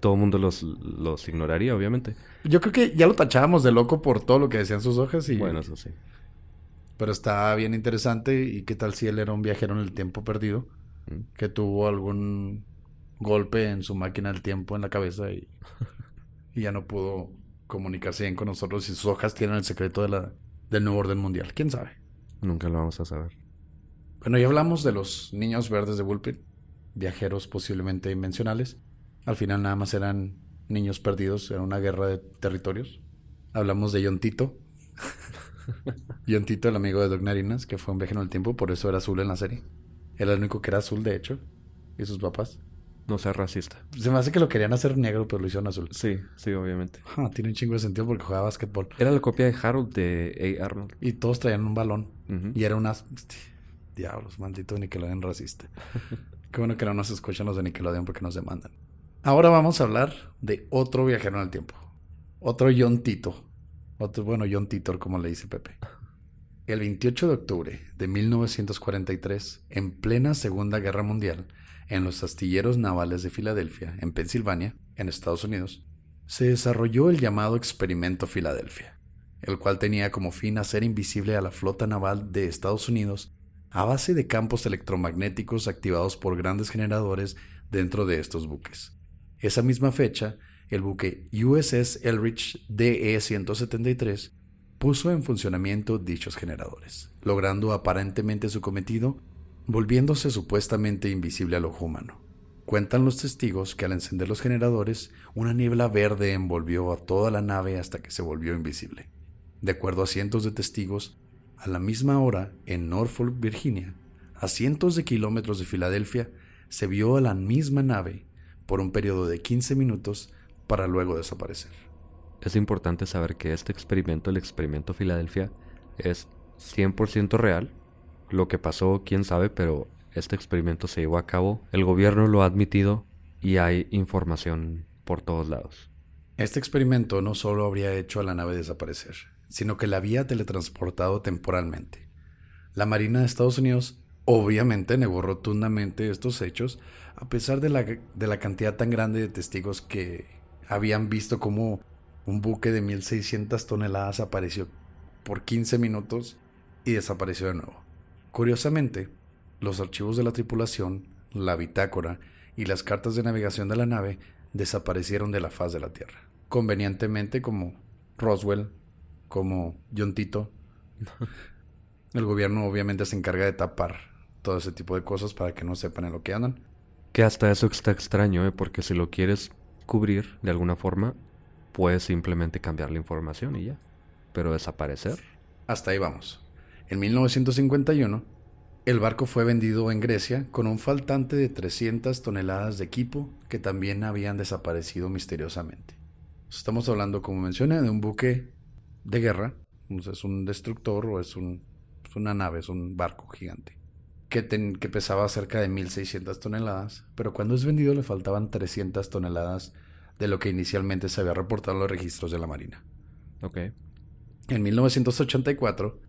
todo el mundo los, los ignoraría, obviamente. Yo creo que ya lo tachábamos de loco por todo lo que decían sus hojas y... Bueno, eso sí. Pero está bien interesante. ¿Y qué tal si él era un viajero en el tiempo perdido? Mm. Que tuvo algún golpe en su máquina del tiempo en la cabeza y, y ya no pudo comunicarse bien con nosotros. Y sus hojas tienen el secreto de la, del nuevo orden mundial. ¿Quién sabe? Nunca lo vamos a saber. Bueno, ya hablamos de los niños verdes de Bullpit. Viajeros posiblemente invencionales. Al final nada más eran niños perdidos en una guerra de territorios. Hablamos de John Tito. John Tito, el amigo de Doc Narinas, que fue un viajero en el tiempo, por eso era azul en la serie. Era el único que era azul, de hecho. Y sus papás. No seas racista. Se me hace que lo querían hacer negro, pero lo hicieron azul. Sí, sí, obviamente. Ah, tiene un chingo de sentido porque jugaba básquetbol. Era la copia de Harold de A. Arnold. Y todos traían un balón. Y era una... Diablos, maldito Nickelodeon racista. Qué bueno que no nos escuchan los de Nickelodeon porque nos demandan. Ahora vamos a hablar de otro viajero en el tiempo. Otro John Tito. Otro, bueno, John Titor, como le dice Pepe. El 28 de octubre de 1943, en plena Segunda Guerra Mundial, en los astilleros navales de Filadelfia, en Pensilvania, en Estados Unidos, se desarrolló el llamado Experimento Filadelfia, el cual tenía como fin hacer invisible a la flota naval de Estados Unidos a base de campos electromagnéticos activados por grandes generadores dentro de estos buques. Esa misma fecha, el buque USS Elrich DE-173 puso en funcionamiento dichos generadores, logrando aparentemente su cometido, volviéndose supuestamente invisible al ojo humano. Cuentan los testigos que al encender los generadores, una niebla verde envolvió a toda la nave hasta que se volvió invisible. De acuerdo a cientos de testigos, a la misma hora, en Norfolk, Virginia, a cientos de kilómetros de Filadelfia, se vio a la misma nave por un periodo de 15 minutos para luego desaparecer. Es importante saber que este experimento, el experimento Filadelfia, es 100% real. Lo que pasó, quién sabe, pero este experimento se llevó a cabo. El gobierno lo ha admitido y hay información por todos lados. Este experimento no solo habría hecho a la nave desaparecer, sino que la había teletransportado temporalmente. La Marina de Estados Unidos obviamente negó rotundamente estos hechos, a pesar de la, de la cantidad tan grande de testigos que habían visto cómo un buque de 1600 toneladas apareció por 15 minutos y desapareció de nuevo. Curiosamente, los archivos de la tripulación, la bitácora y las cartas de navegación de la nave desaparecieron de la faz de la Tierra. Convenientemente como Roswell, como John Tito. El gobierno obviamente se encarga de tapar todo ese tipo de cosas para que no sepan en lo que andan. Que hasta eso está extraño, ¿eh? porque si lo quieres cubrir de alguna forma, puedes simplemente cambiar la información y ya. Pero desaparecer. Hasta ahí vamos. En 1951, el barco fue vendido en Grecia con un faltante de 300 toneladas de equipo que también habían desaparecido misteriosamente. Estamos hablando, como mencioné, de un buque de guerra. Es un destructor o es, un, es una nave, es un barco gigante. Que, que pesaba cerca de 1.600 toneladas, pero cuando es vendido le faltaban 300 toneladas de lo que inicialmente se había reportado en los registros de la Marina. Ok. En 1984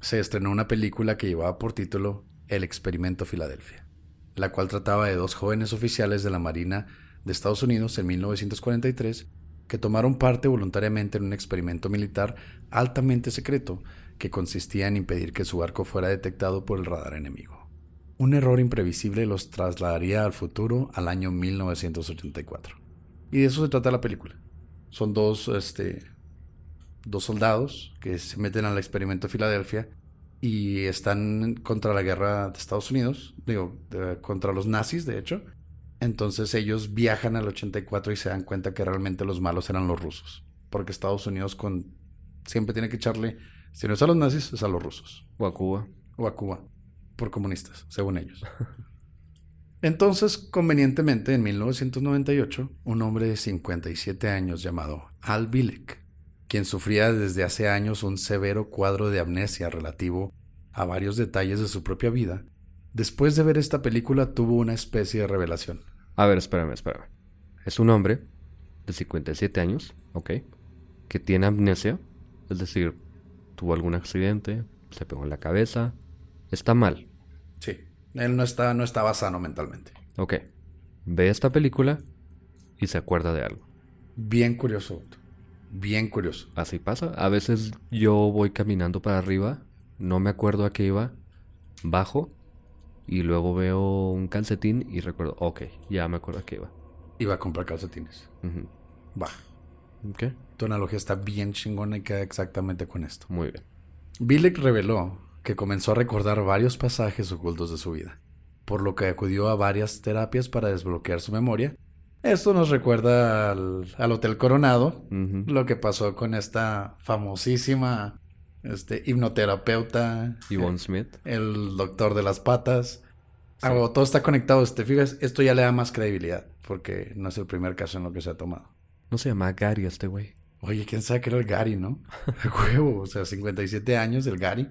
se estrenó una película que llevaba por título El experimento Filadelfia, la cual trataba de dos jóvenes oficiales de la Marina de Estados Unidos en 1943 que tomaron parte voluntariamente en un experimento militar altamente secreto que consistía en impedir que su barco fuera detectado por el radar enemigo. Un error imprevisible los trasladaría al futuro al año 1984. Y de eso se trata la película. Son dos, este, dos soldados que se meten al experimento de Filadelfia y están contra la guerra de Estados Unidos, digo, contra los nazis, de hecho. Entonces ellos viajan al 84 y se dan cuenta que realmente los malos eran los rusos, porque Estados Unidos con siempre tiene que echarle, si no es a los nazis, es a los rusos. O a Cuba. O a Cuba, por comunistas, según ellos. Entonces, convenientemente, en 1998, un hombre de 57 años llamado Al Bilek quien sufría desde hace años un severo cuadro de amnesia relativo a varios detalles de su propia vida, después de ver esta película tuvo una especie de revelación. A ver, espérame, espérame. Es un hombre de 57 años, ¿ok? Que tiene amnesia, es decir, tuvo algún accidente, se pegó en la cabeza, está mal. Sí, él no, está, no estaba sano mentalmente. Ok, ve esta película y se acuerda de algo. Bien curioso bien curioso. Así pasa. A veces yo voy caminando para arriba, no me acuerdo a qué iba, bajo y luego veo un calcetín y recuerdo, ok, ya me acuerdo a qué iba. Iba a comprar calcetines. Va. ¿Qué? Tu analogía está bien chingona y queda exactamente con esto. Muy bien. Bilek reveló que comenzó a recordar varios pasajes ocultos de su vida, por lo que acudió a varias terapias para desbloquear su memoria esto nos recuerda al, Hotel Coronado, lo que pasó con esta famosísima este, hipnoterapeuta. Yvonne Smith. El doctor de las patas. todo está conectado. te fijas, esto ya le da más credibilidad, porque no es el primer caso en lo que se ha tomado. No se llama Gary este güey. Oye, quién sabe que era el Gary, ¿no? El huevo, o sea, 57 años, el Gary.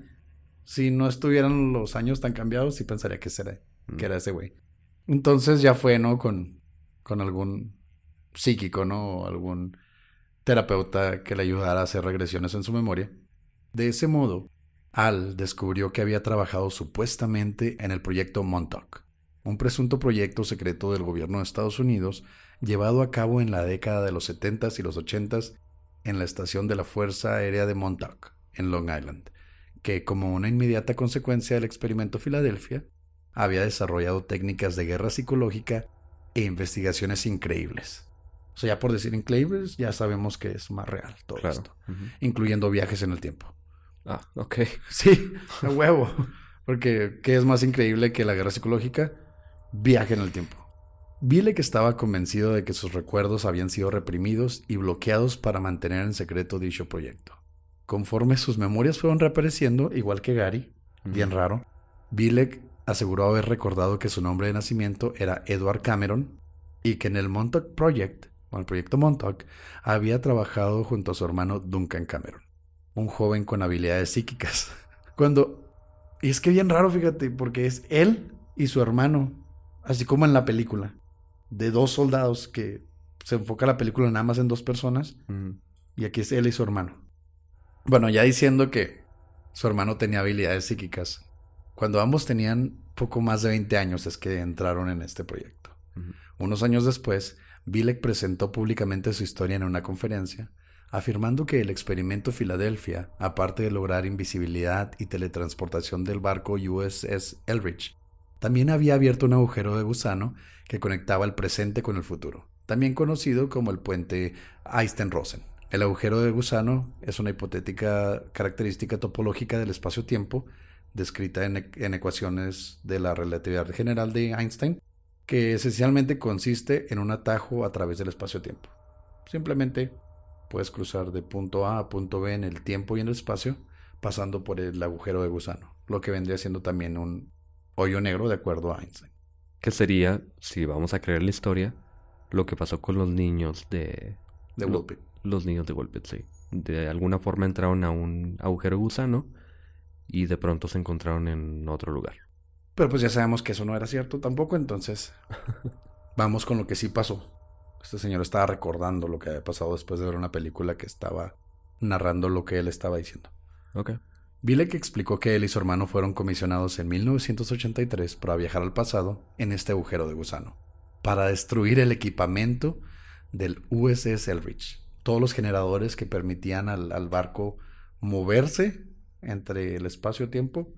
Si no estuvieran los años tan cambiados, sí pensaría que, será, que mm. era ese güey. Entonces ya fue, ¿no? Con, con algún psíquico, ¿no? O algún terapeuta que le ayudara a hacer regresiones en su memoria. De ese modo, Al descubrió que había trabajado supuestamente en el proyecto Montauk, un presunto proyecto secreto del gobierno de Estados Unidos llevado a cabo en la década de los 70s y los 80s en la estación de la Fuerza Aérea de Montauk, en Long Island, que como una inmediata consecuencia del experimento Filadelfia, había desarrollado técnicas de guerra psicológica e investigaciones increíbles. O sea, ya por decir increíbles, ya sabemos que es más real todo esto, incluyendo viajes en el tiempo. Ah, ok. Sí, a huevo. Porque, ¿qué es más increíble que la guerra psicológica? Viaje en el tiempo. que estaba convencido de que sus recuerdos habían sido reprimidos y bloqueados para mantener en secreto dicho proyecto. Conforme sus memorias fueron reapareciendo, igual que Gary, bien raro, Bilek aseguró haber recordado que su nombre de nacimiento era Edward Cameron y que en el Montauk Project, o el proyecto Montauk, había trabajado junto a su hermano Duncan Cameron, un joven con habilidades psíquicas. Cuando... Y es que bien raro, fíjate, porque es él y su hermano, así como en la película, de dos soldados que se enfoca la película nada más en dos personas, y aquí es él y su hermano. Bueno, ya diciendo que su hermano tenía habilidades psíquicas, cuando ambos tenían poco más de 20 años es que entraron en este proyecto. Unos años después, Bilek presentó públicamente su historia en una conferencia, afirmando que el experimento Filadelfia, aparte de lograr invisibilidad y teletransportación del barco USS Elrich, también había abierto un agujero de gusano que conectaba el presente con el futuro, también conocido como el puente Einstein-Rosen. El agujero de gusano es una hipotética característica topológica del espacio-tiempo descrita en, en ecuaciones de la relatividad general de Einstein, que esencialmente consiste en un atajo a través del espacio-tiempo. Simplemente puedes cruzar de punto A a punto B en el tiempo y en el espacio, pasando por el agujero de gusano, lo que vendría siendo también un hoyo negro de acuerdo a Einstein. Que sería, si vamos a creer la historia, lo que pasó con los niños de... De Wilpit. Los niños de sí. De alguna forma entraron a un agujero de gusano y de pronto se encontraron en otro lugar. Pero pues ya sabemos que eso no era cierto tampoco, entonces vamos con lo que sí pasó. Este señor estaba recordando lo que había pasado después de ver una película que estaba narrando lo que él estaba diciendo. Ok. Bilek explicó que él y su hermano fueron comisionados en 1983 para viajar al pasado en este agujero de gusano, para destruir el equipamiento del USS Elrich, todos los generadores que permitían al, al barco moverse entre el espacio-tiempo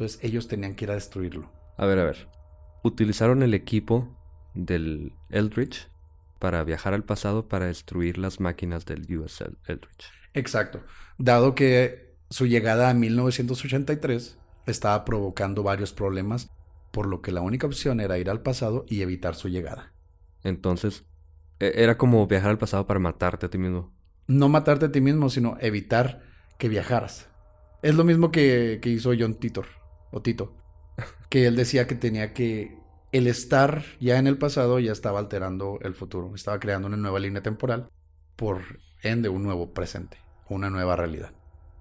entonces ellos tenían que ir a destruirlo. A ver, a ver. Utilizaron el equipo del Eldritch para viajar al pasado para destruir las máquinas del US Eldritch. Exacto. Dado que su llegada a 1983 estaba provocando varios problemas, por lo que la única opción era ir al pasado y evitar su llegada. Entonces, era como viajar al pasado para matarte a ti mismo. No matarte a ti mismo, sino evitar que viajaras. Es lo mismo que, que hizo John Titor o Tito, que él decía que tenía que el estar ya en el pasado ya estaba alterando el futuro, estaba creando una nueva línea temporal por ende un nuevo presente, una nueva realidad.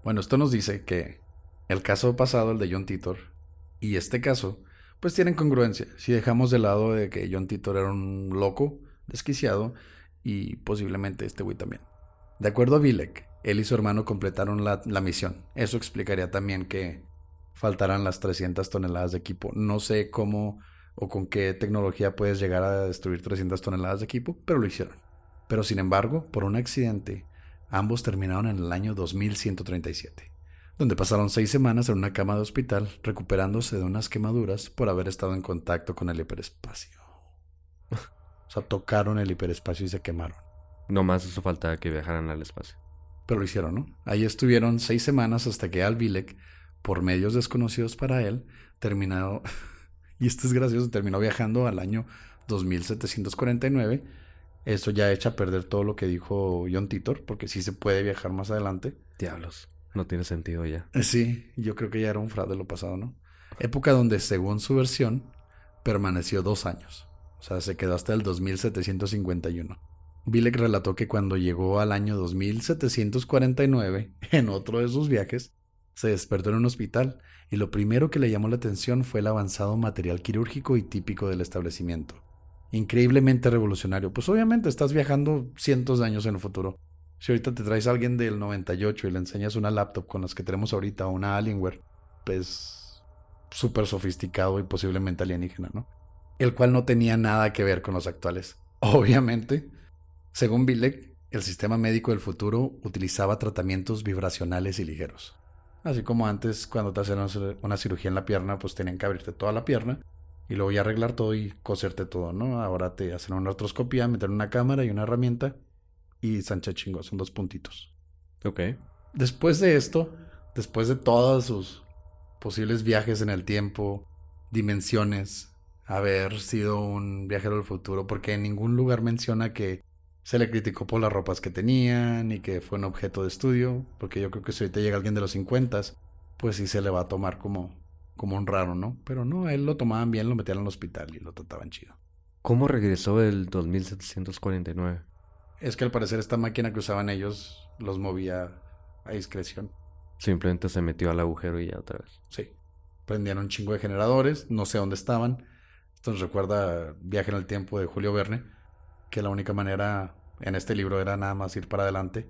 Bueno, esto nos dice que el caso pasado, el de John Titor, y este caso, pues tienen congruencia. Si dejamos de lado de que John Titor era un loco, desquiciado, y posiblemente este güey también. De acuerdo a Bilek, él y su hermano completaron la, misión. Eso explicaría también que faltarán las 300 toneladas de equipo. No sé cómo o con qué tecnología puedes llegar a destruir 300 toneladas de equipo, pero lo hicieron. Pero sin embargo, por un accidente, ambos terminaron en el año 2137, donde pasaron seis semanas en una cama de hospital recuperándose de unas quemaduras por haber estado en contacto con el hiperespacio. O sea, tocaron el hiperespacio y se quemaron. No más eso faltaba que viajaran al espacio. Pero lo hicieron, ¿no? Ahí estuvieron seis semanas hasta que Albilek por medios desconocidos para él, terminado, y esto es gracioso, terminó viajando al año 2749. Eso ya echa a perder todo lo que dijo John Titor, porque sí se puede viajar más adelante. Diablos, no tiene sentido ya. Eh, sí, yo creo que ya era un fraude lo pasado, ¿no? Época donde, según su versión, permaneció dos años. O sea, se quedó hasta el 2751. Bilek relató que cuando llegó al año 2749, en otro de sus viajes, se despertó en un hospital y lo primero que le llamó la atención fue el avanzado material quirúrgico y típico del establecimiento. Increíblemente revolucionario, pues obviamente estás viajando cientos de años en el futuro. Si ahorita te traes a alguien del 98 y le enseñas una laptop con las que tenemos ahorita, una Alienware, pues súper sofisticado y posiblemente alienígena, ¿no? El cual no tenía nada que ver con los actuales. Obviamente, según Bilek, el sistema médico del futuro utilizaba tratamientos vibracionales y ligeros. Así como antes, cuando te hacían una cirugía en la pierna, pues tenían que abrirte toda la pierna y luego ya arreglar todo y coserte todo, ¿no? Ahora te hacen una artroscopía, meter una cámara y una herramienta y sancha chingo, son dos puntitos. Ok. Después de esto, después de todos sus posibles viajes en el tiempo, dimensiones, haber sido un viajero del futuro, porque en ningún lugar menciona que se le criticó por las ropas que tenían y que fue un objeto de estudio, porque yo creo que si ahorita llega alguien de los 50, pues sí se le va a tomar como, como un raro, ¿no? Pero no, a él lo tomaban bien, lo metían al hospital y lo trataban chido. ¿Cómo regresó el 2749? Es que al parecer esta máquina que usaban ellos los movía a discreción. Simplemente se metió al agujero y ya otra vez. Sí. Prendían un chingo de generadores, no sé dónde estaban. Esto nos recuerda Viaje en el Tiempo de Julio Verne, que la única manera en este libro era nada más ir para adelante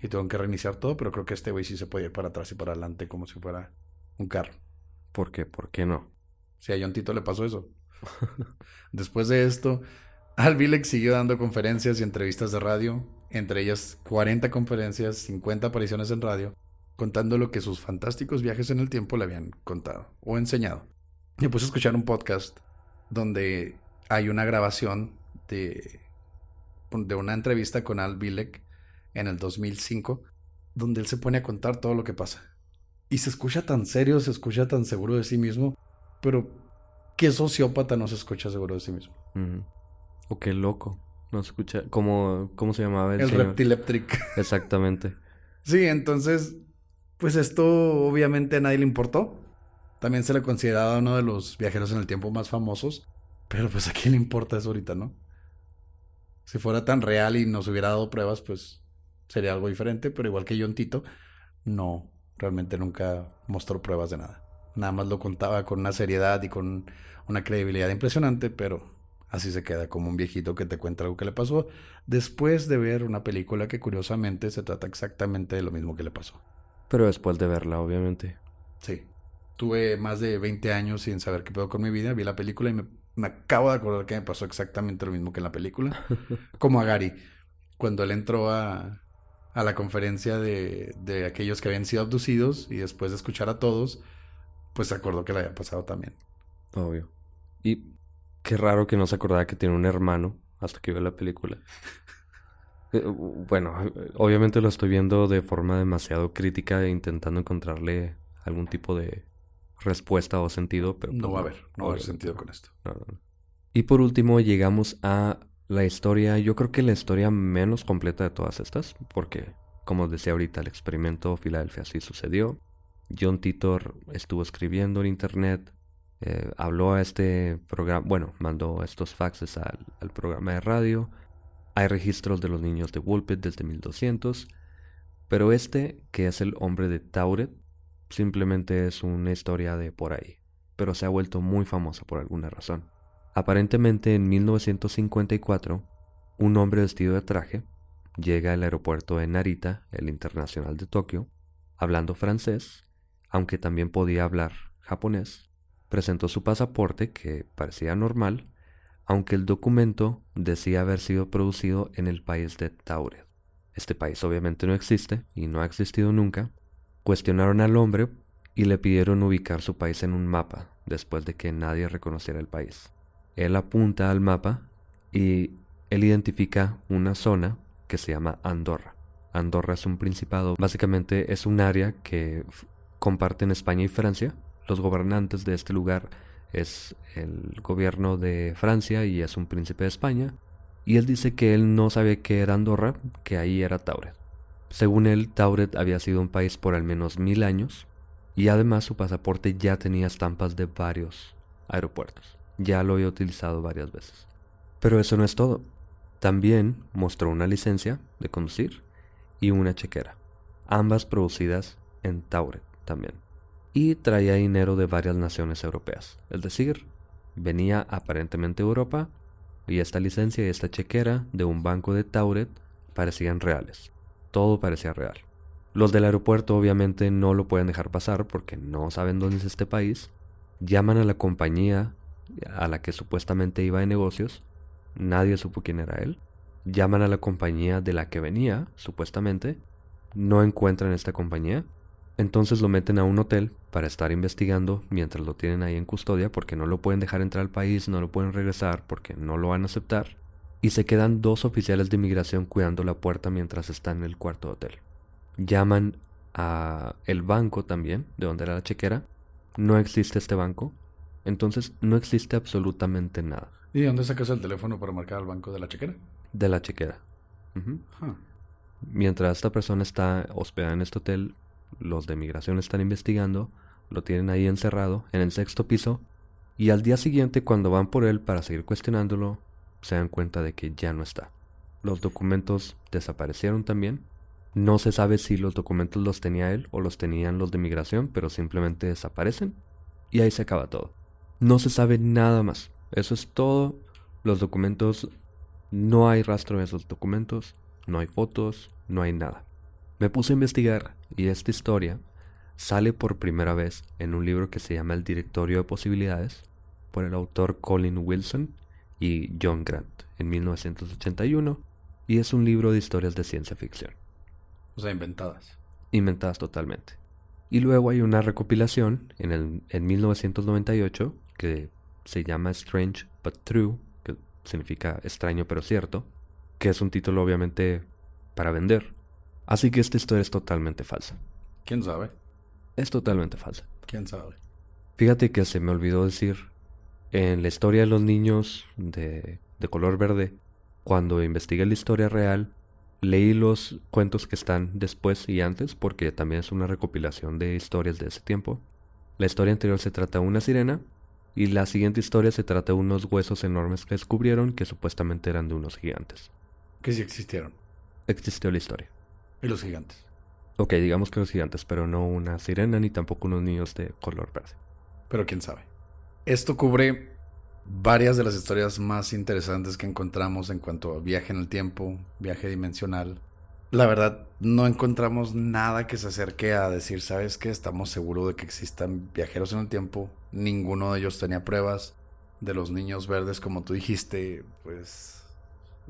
y tuvieron que reiniciar todo, pero creo que este güey sí se podía ir para atrás y para adelante como si fuera un carro. ¿Por qué? ¿Por qué no? Si a John Tito le pasó eso. Después de esto, Albilex siguió dando conferencias y entrevistas de radio, entre ellas 40 conferencias, 50 apariciones en radio, contando lo que sus fantásticos viajes en el tiempo le habían contado o enseñado. Y puse a escuchar un podcast donde hay una grabación de de una entrevista con Al Bilek en el 2005, donde él se pone a contar todo lo que pasa. Y se escucha tan serio, se escucha tan seguro de sí mismo, pero ¿qué sociópata no se escucha seguro de sí mismo? O qué loco. No se escucha. ¿Cómo, cómo se llamaba el, El Reptileptric. Exactamente. Sí, entonces, pues esto obviamente a nadie le importó. También se le consideraba uno de los viajeros en el tiempo más famosos. Pero pues a quién le importa eso ahorita, ¿no? Si fuera tan real y nos hubiera dado pruebas, pues sería algo diferente. Pero igual que John Tito, no, realmente nunca mostró pruebas de nada. Nada más lo contaba con una seriedad y con una credibilidad impresionante, pero así se queda como un viejito que te cuenta algo que le pasó después de ver una película que curiosamente se trata exactamente de lo mismo que le pasó. Pero después de verla, obviamente. Sí. Tuve más de 20 años sin saber qué pedo con mi vida, vi la película y me, me acabo de acordar que me pasó exactamente lo mismo que en la película. como a Gary, cuando él entró a, a la conferencia de, de aquellos que habían sido abducidos y después de escuchar a todos, pues se acordó que le había pasado también. Obvio. Y qué raro que no se acordara que tiene un hermano hasta que vio la película. Eh, Bueno, obviamente lo estoy viendo de forma demasiado crítica e intentando encontrarle algún tipo de respuesta o sentido, pero No pues va a haber, no va a haber obviamente sentido con esto. No, no, no. Y por último llegamos a la historia, yo creo que la historia menos completa de todas estas, porque como decía ahorita, el experimento Filadelfia sí sucedió. John Titor estuvo escribiendo en internet, eh, habló a este programa, bueno, mandó estos faxes al, al programa de radio. Hay registros de los niños de Woolpit desde 1200, pero este, que es el hombre de Tauret, simplemente es una historia de por ahí, pero se ha vuelto muy famosa por alguna razón. Aparentemente en 1954, un hombre vestido de traje llega al aeropuerto de Narita, el internacional de Tokio, hablando francés, aunque también podía hablar japonés, presentó su pasaporte que parecía normal, aunque el documento decía haber sido producido en el país de Tauret. Este país obviamente no existe y no ha existido nunca. Cuestionaron al hombre y le pidieron ubicar su país en un mapa después de que nadie reconociera el país. Él apunta al mapa y él identifica una zona que se llama Andorra. Andorra es un principado, básicamente es un área que comparten España y Francia. Los gobernantes de este lugar es el gobierno de Francia y es un príncipe de España. Y él dice que él no sabía que era Andorra, que ahí era Tauret. Según él, Tauret había sido un país por al menos mil años y además su pasaporte ya tenía estampas de varios aeropuertos. Ya lo había utilizado varias veces. Pero eso no es todo. También mostró una licencia de conducir y una chequera, ambas producidas en Tauret también. Y traía dinero de varias naciones europeas, es decir, venía aparentemente de Europa y esta licencia y esta chequera de un banco de Tauret parecían reales. Todo parecía real. Los del aeropuerto obviamente no lo pueden dejar pasar porque no saben dónde es este país. Llaman a la compañía a la que supuestamente iba de negocios. Nadie supo quién era él. Llaman a la compañía de la que venía, supuestamente. No encuentran esta compañía. Entonces lo meten a un hotel para estar investigando mientras lo tienen ahí en custodia porque no lo pueden dejar entrar al país, no lo pueden regresar porque no lo van a aceptar. Y se quedan dos oficiales de inmigración cuidando la puerta mientras están en el cuarto de hotel. Llaman a el banco también, de donde era la chequera. No existe este banco. Entonces no existe absolutamente nada ¿Y de dónde sacas el teléfono para marcar al banco de la chequera? de la chequera. Ah, Mientras esta persona está hospedada en este hotel, los de migración están investigando, lo tienen ahí encerrado en el sexto piso, y al día siguiente cuando van por él para seguir cuestionándolo, se dan cuenta de que ya no está. Los documentos desaparecieron también. No se sabe si los documentos los tenía él o los tenían los de migración, pero simplemente desaparecen y ahí se acaba todo. No se sabe nada más. Eso es todo. Los documentos, no hay rastro de esos documentos, no hay fotos, no hay nada. Me puse a investigar y esta historia sale por primera vez en un libro que se llama El Directorio de Posibilidades por el autor Colin Wilson y John Grant en 1981 y es un libro de historias de ciencia ficción o sea, inventadas. inventadas totalmente. Y luego hay una recopilación en, el, en 1998 que se llama Strange But True, que significa extraño pero cierto, que es un título obviamente para vender. Así que esta historia es totalmente falsa. ¿Quién sabe? es totalmente falsa. ¿Quién sabe? Fíjate que se me olvidó decir, en la historia de los niños de, de color verde, cuando investigué la historia real, leí los cuentos que están después y antes, porque también es una recopilación de historias de ese tiempo. La historia anterior se trata de una sirena y la siguiente historia se trata de unos huesos enormes que descubrieron que supuestamente eran de unos gigantes. Que sí existieron. Existió la historia. ¿Y los gigantes? Ok, digamos que los gigantes, pero no una sirena ni tampoco unos niños de color verde. Pero quién sabe. Esto cubre varias de las historias más interesantes que encontramos en cuanto a viaje en el tiempo, viaje dimensional. La verdad, no encontramos nada que se acerque a decir, ¿sabes qué? Estamos seguros de que existan viajeros en el tiempo. Ninguno de ellos tenía pruebas. De los niños verdes, como tú dijiste, pues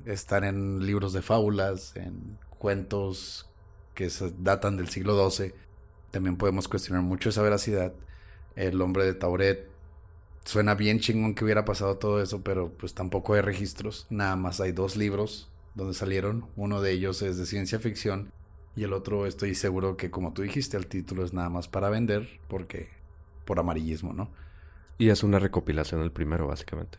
están en libros de fábulas, en cuentos que se datan del siglo XII. También podemos cuestionar mucho esa veracidad. El hombre de Tauret suena bien chingón que hubiera pasado todo eso, pero pues tampoco hay registros. Nada más hay dos libros donde salieron. Uno de ellos es de ciencia ficción y el otro estoy seguro que como tú dijiste el título es nada más para vender porque por amarillismo, ¿no? Y es una recopilación del primero básicamente.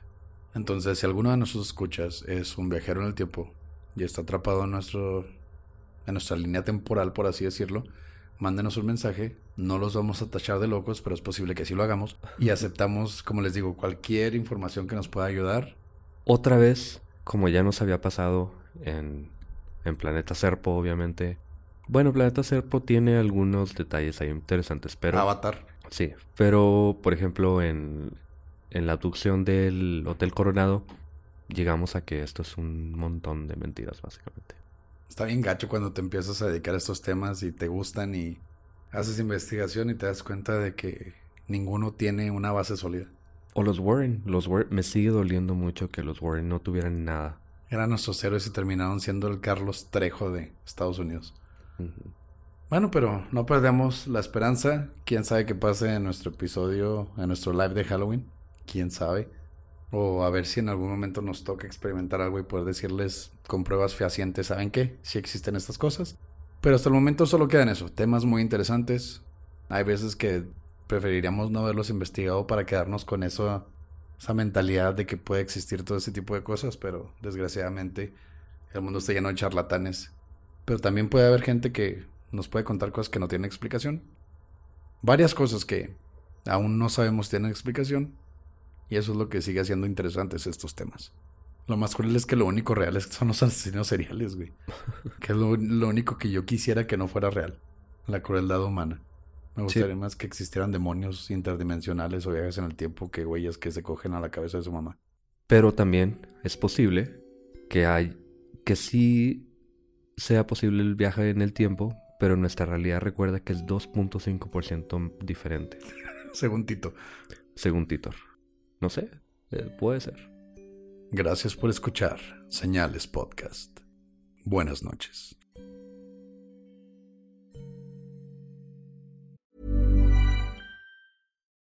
Entonces, si alguno de nosotros escuchas es un viajero en el tiempo y está atrapado en nuestro en nuestra línea temporal, por así decirlo, mándenos un mensaje. No los vamos a tachar de locos, pero es posible que así lo hagamos. Y aceptamos, como les digo, cualquier información que nos pueda ayudar. Otra vez, como ya nos había pasado en, en Planeta Serpo, obviamente. Bueno, Planeta Serpo tiene algunos detalles ahí interesantes, pero... Avatar. Sí, pero por ejemplo en, en la abducción del Hotel Coronado, llegamos a que esto es un montón de mentiras, básicamente. Está bien gacho cuando te empiezas a dedicar a estos temas y te gustan y haces investigación y te das cuenta de que ninguno tiene una base sólida. O los Warren, los Warren, me sigue doliendo mucho que los Warren no tuvieran nada. Eran nuestros héroes y terminaron siendo el Carlos Trejo de Estados Unidos. Bueno, pero no perdemos la esperanza. Quién sabe qué pase en nuestro episodio, en nuestro live de Halloween. Quién sabe. O a ver si en algún momento nos toca experimentar algo y poder decirles con pruebas fehacientes, ¿saben qué? Si existen estas cosas. Pero hasta el momento solo quedan eso, temas muy interesantes. Hay veces que preferiríamos no haberlos investigado para quedarnos con eso, esa mentalidad de que puede existir todo ese tipo de cosas, pero desgraciadamente el mundo está lleno de charlatanes. Pero también puede haber gente que nos puede contar cosas que no tienen explicación. Varias cosas que aún no sabemos tienen explicación. Y eso es lo que sigue haciendo interesantes estos temas. Lo más cruel es que lo único real es que son los asesinos seriales, güey. que es lo, único que yo quisiera que no fuera real. La crueldad humana. Me gustaría más que existieran demonios interdimensionales o viajes en el tiempo que güeyes que se cogen a la cabeza de su mamá. Pero también es posible que hay que sí sea posible el viaje en el tiempo, pero nuestra realidad recuerda que es 2.5% diferente. Según Tito. Según Titor. No sé, eh, puede ser. Gracias por escuchar Señales Podcast. Buenas noches.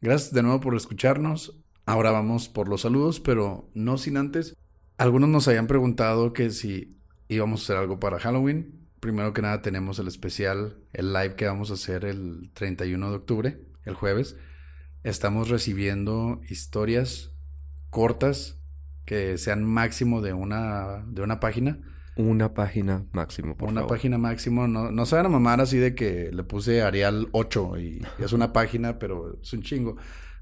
Gracias de nuevo por escucharnos. Ahora vamos por los saludos, pero no sin antes. Algunos nos habían preguntado que si íbamos a hacer algo para Halloween. Primero que nada tenemos el especial, el live que vamos a hacer el 31 de octubre, el jueves. Estamos recibiendo historias cortas que sean máximo de una, de una página. Una página máximo, por una favor. página máximo. No, no se van a mamar así de que le puse Arial 8 y es una página, pero es un chingo.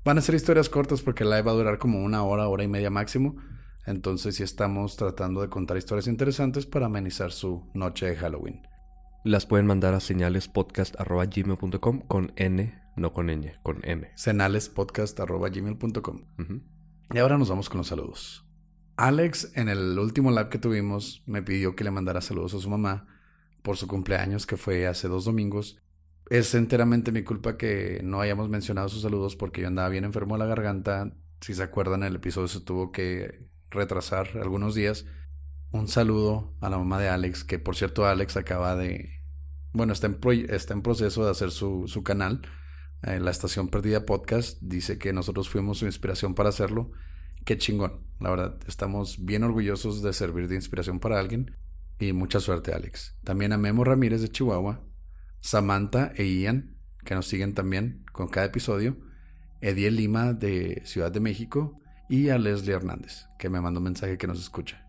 Van a ser historias cortas porque la live va a durar como una hora, hora y media máximo. Entonces sí estamos tratando de contar historias interesantes para amenizar su noche de Halloween. Las pueden mandar a señalespodcast.gmail.com con N, no con ñ, con N. Cenalespodcast.gmail.com Ujú. Y ahora nos vamos con los saludos. Alex, en el último live que tuvimos, me pidió que le mandara saludos a su mamá por su cumpleaños, que fue hace dos domingos. Es enteramente mi culpa que no hayamos mencionado sus saludos porque yo andaba bien enfermo de la garganta. Si se acuerdan, el episodio se tuvo que retrasar algunos días. Un saludo a la mamá de Alex, que por cierto Alex acaba de... Bueno, está en, pro- está en proceso de hacer su, su canal. Eh, la Estación Perdida Podcast dice que nosotros fuimos su inspiración para hacerlo. Qué chingón. La verdad, estamos bien orgullosos de servir de inspiración para alguien. Y mucha suerte, Alex. También a Memo Ramírez de Chihuahua, Samantha e Ian, que nos siguen también con cada episodio, Ediel Lima de Ciudad de México y a Leslie Hernández, que me mandó un mensaje que nos escucha.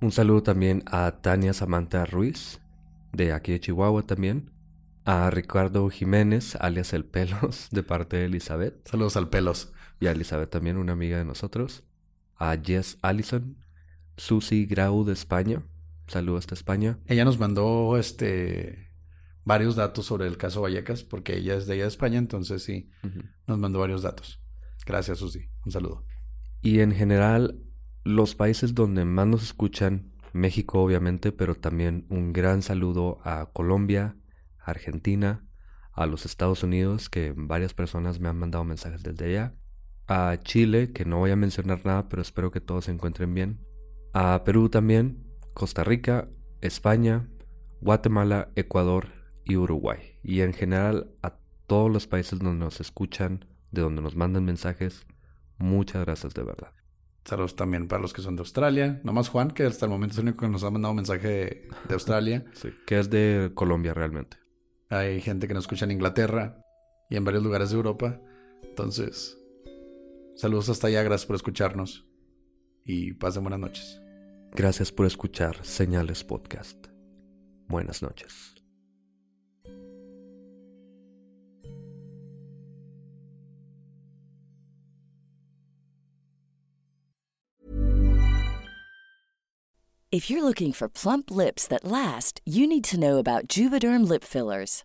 Un saludo también a Tania Samantha Ruiz, de aquí de Chihuahua también. A Ricardo Jiménez, alias El Pelos, de parte de Elizabeth. Saludos al pelos. Y a Elizabeth también, una amiga de nosotros. A Jess Allison. Susi Grau de España. Saludos hasta España. Ella nos mandó este varios datos sobre el caso Vallecas, porque ella es de allá de España, entonces sí, nos mandó varios datos. Gracias, Susi. Un saludo. Y en general, los países donde más nos escuchan, México obviamente, pero también un gran saludo a Colombia, Argentina, a los Estados Unidos, que varias personas me han mandado mensajes desde allá, a Chile, que no voy a mencionar nada, pero espero que todos se encuentren bien, a Perú también, Costa Rica, España, Guatemala, Ecuador y Uruguay. Y en general a todos los países donde nos escuchan, de donde nos mandan mensajes, muchas gracias de verdad. Saludos también para los que son de Australia. Nomás Juan, que hasta el momento es el único que nos ha mandado un mensaje de, de Australia. Sí, que es de Colombia realmente. Hay gente que nos escucha en Inglaterra y en varios lugares de Europa. Entonces, saludos hasta allá. Gracias por escucharnos. Y pasen buenas noches. Gracias por escuchar Señales Podcast. Buenas noches. If you're looking for plump lips that last, you need to know about Juvederm lip fillers.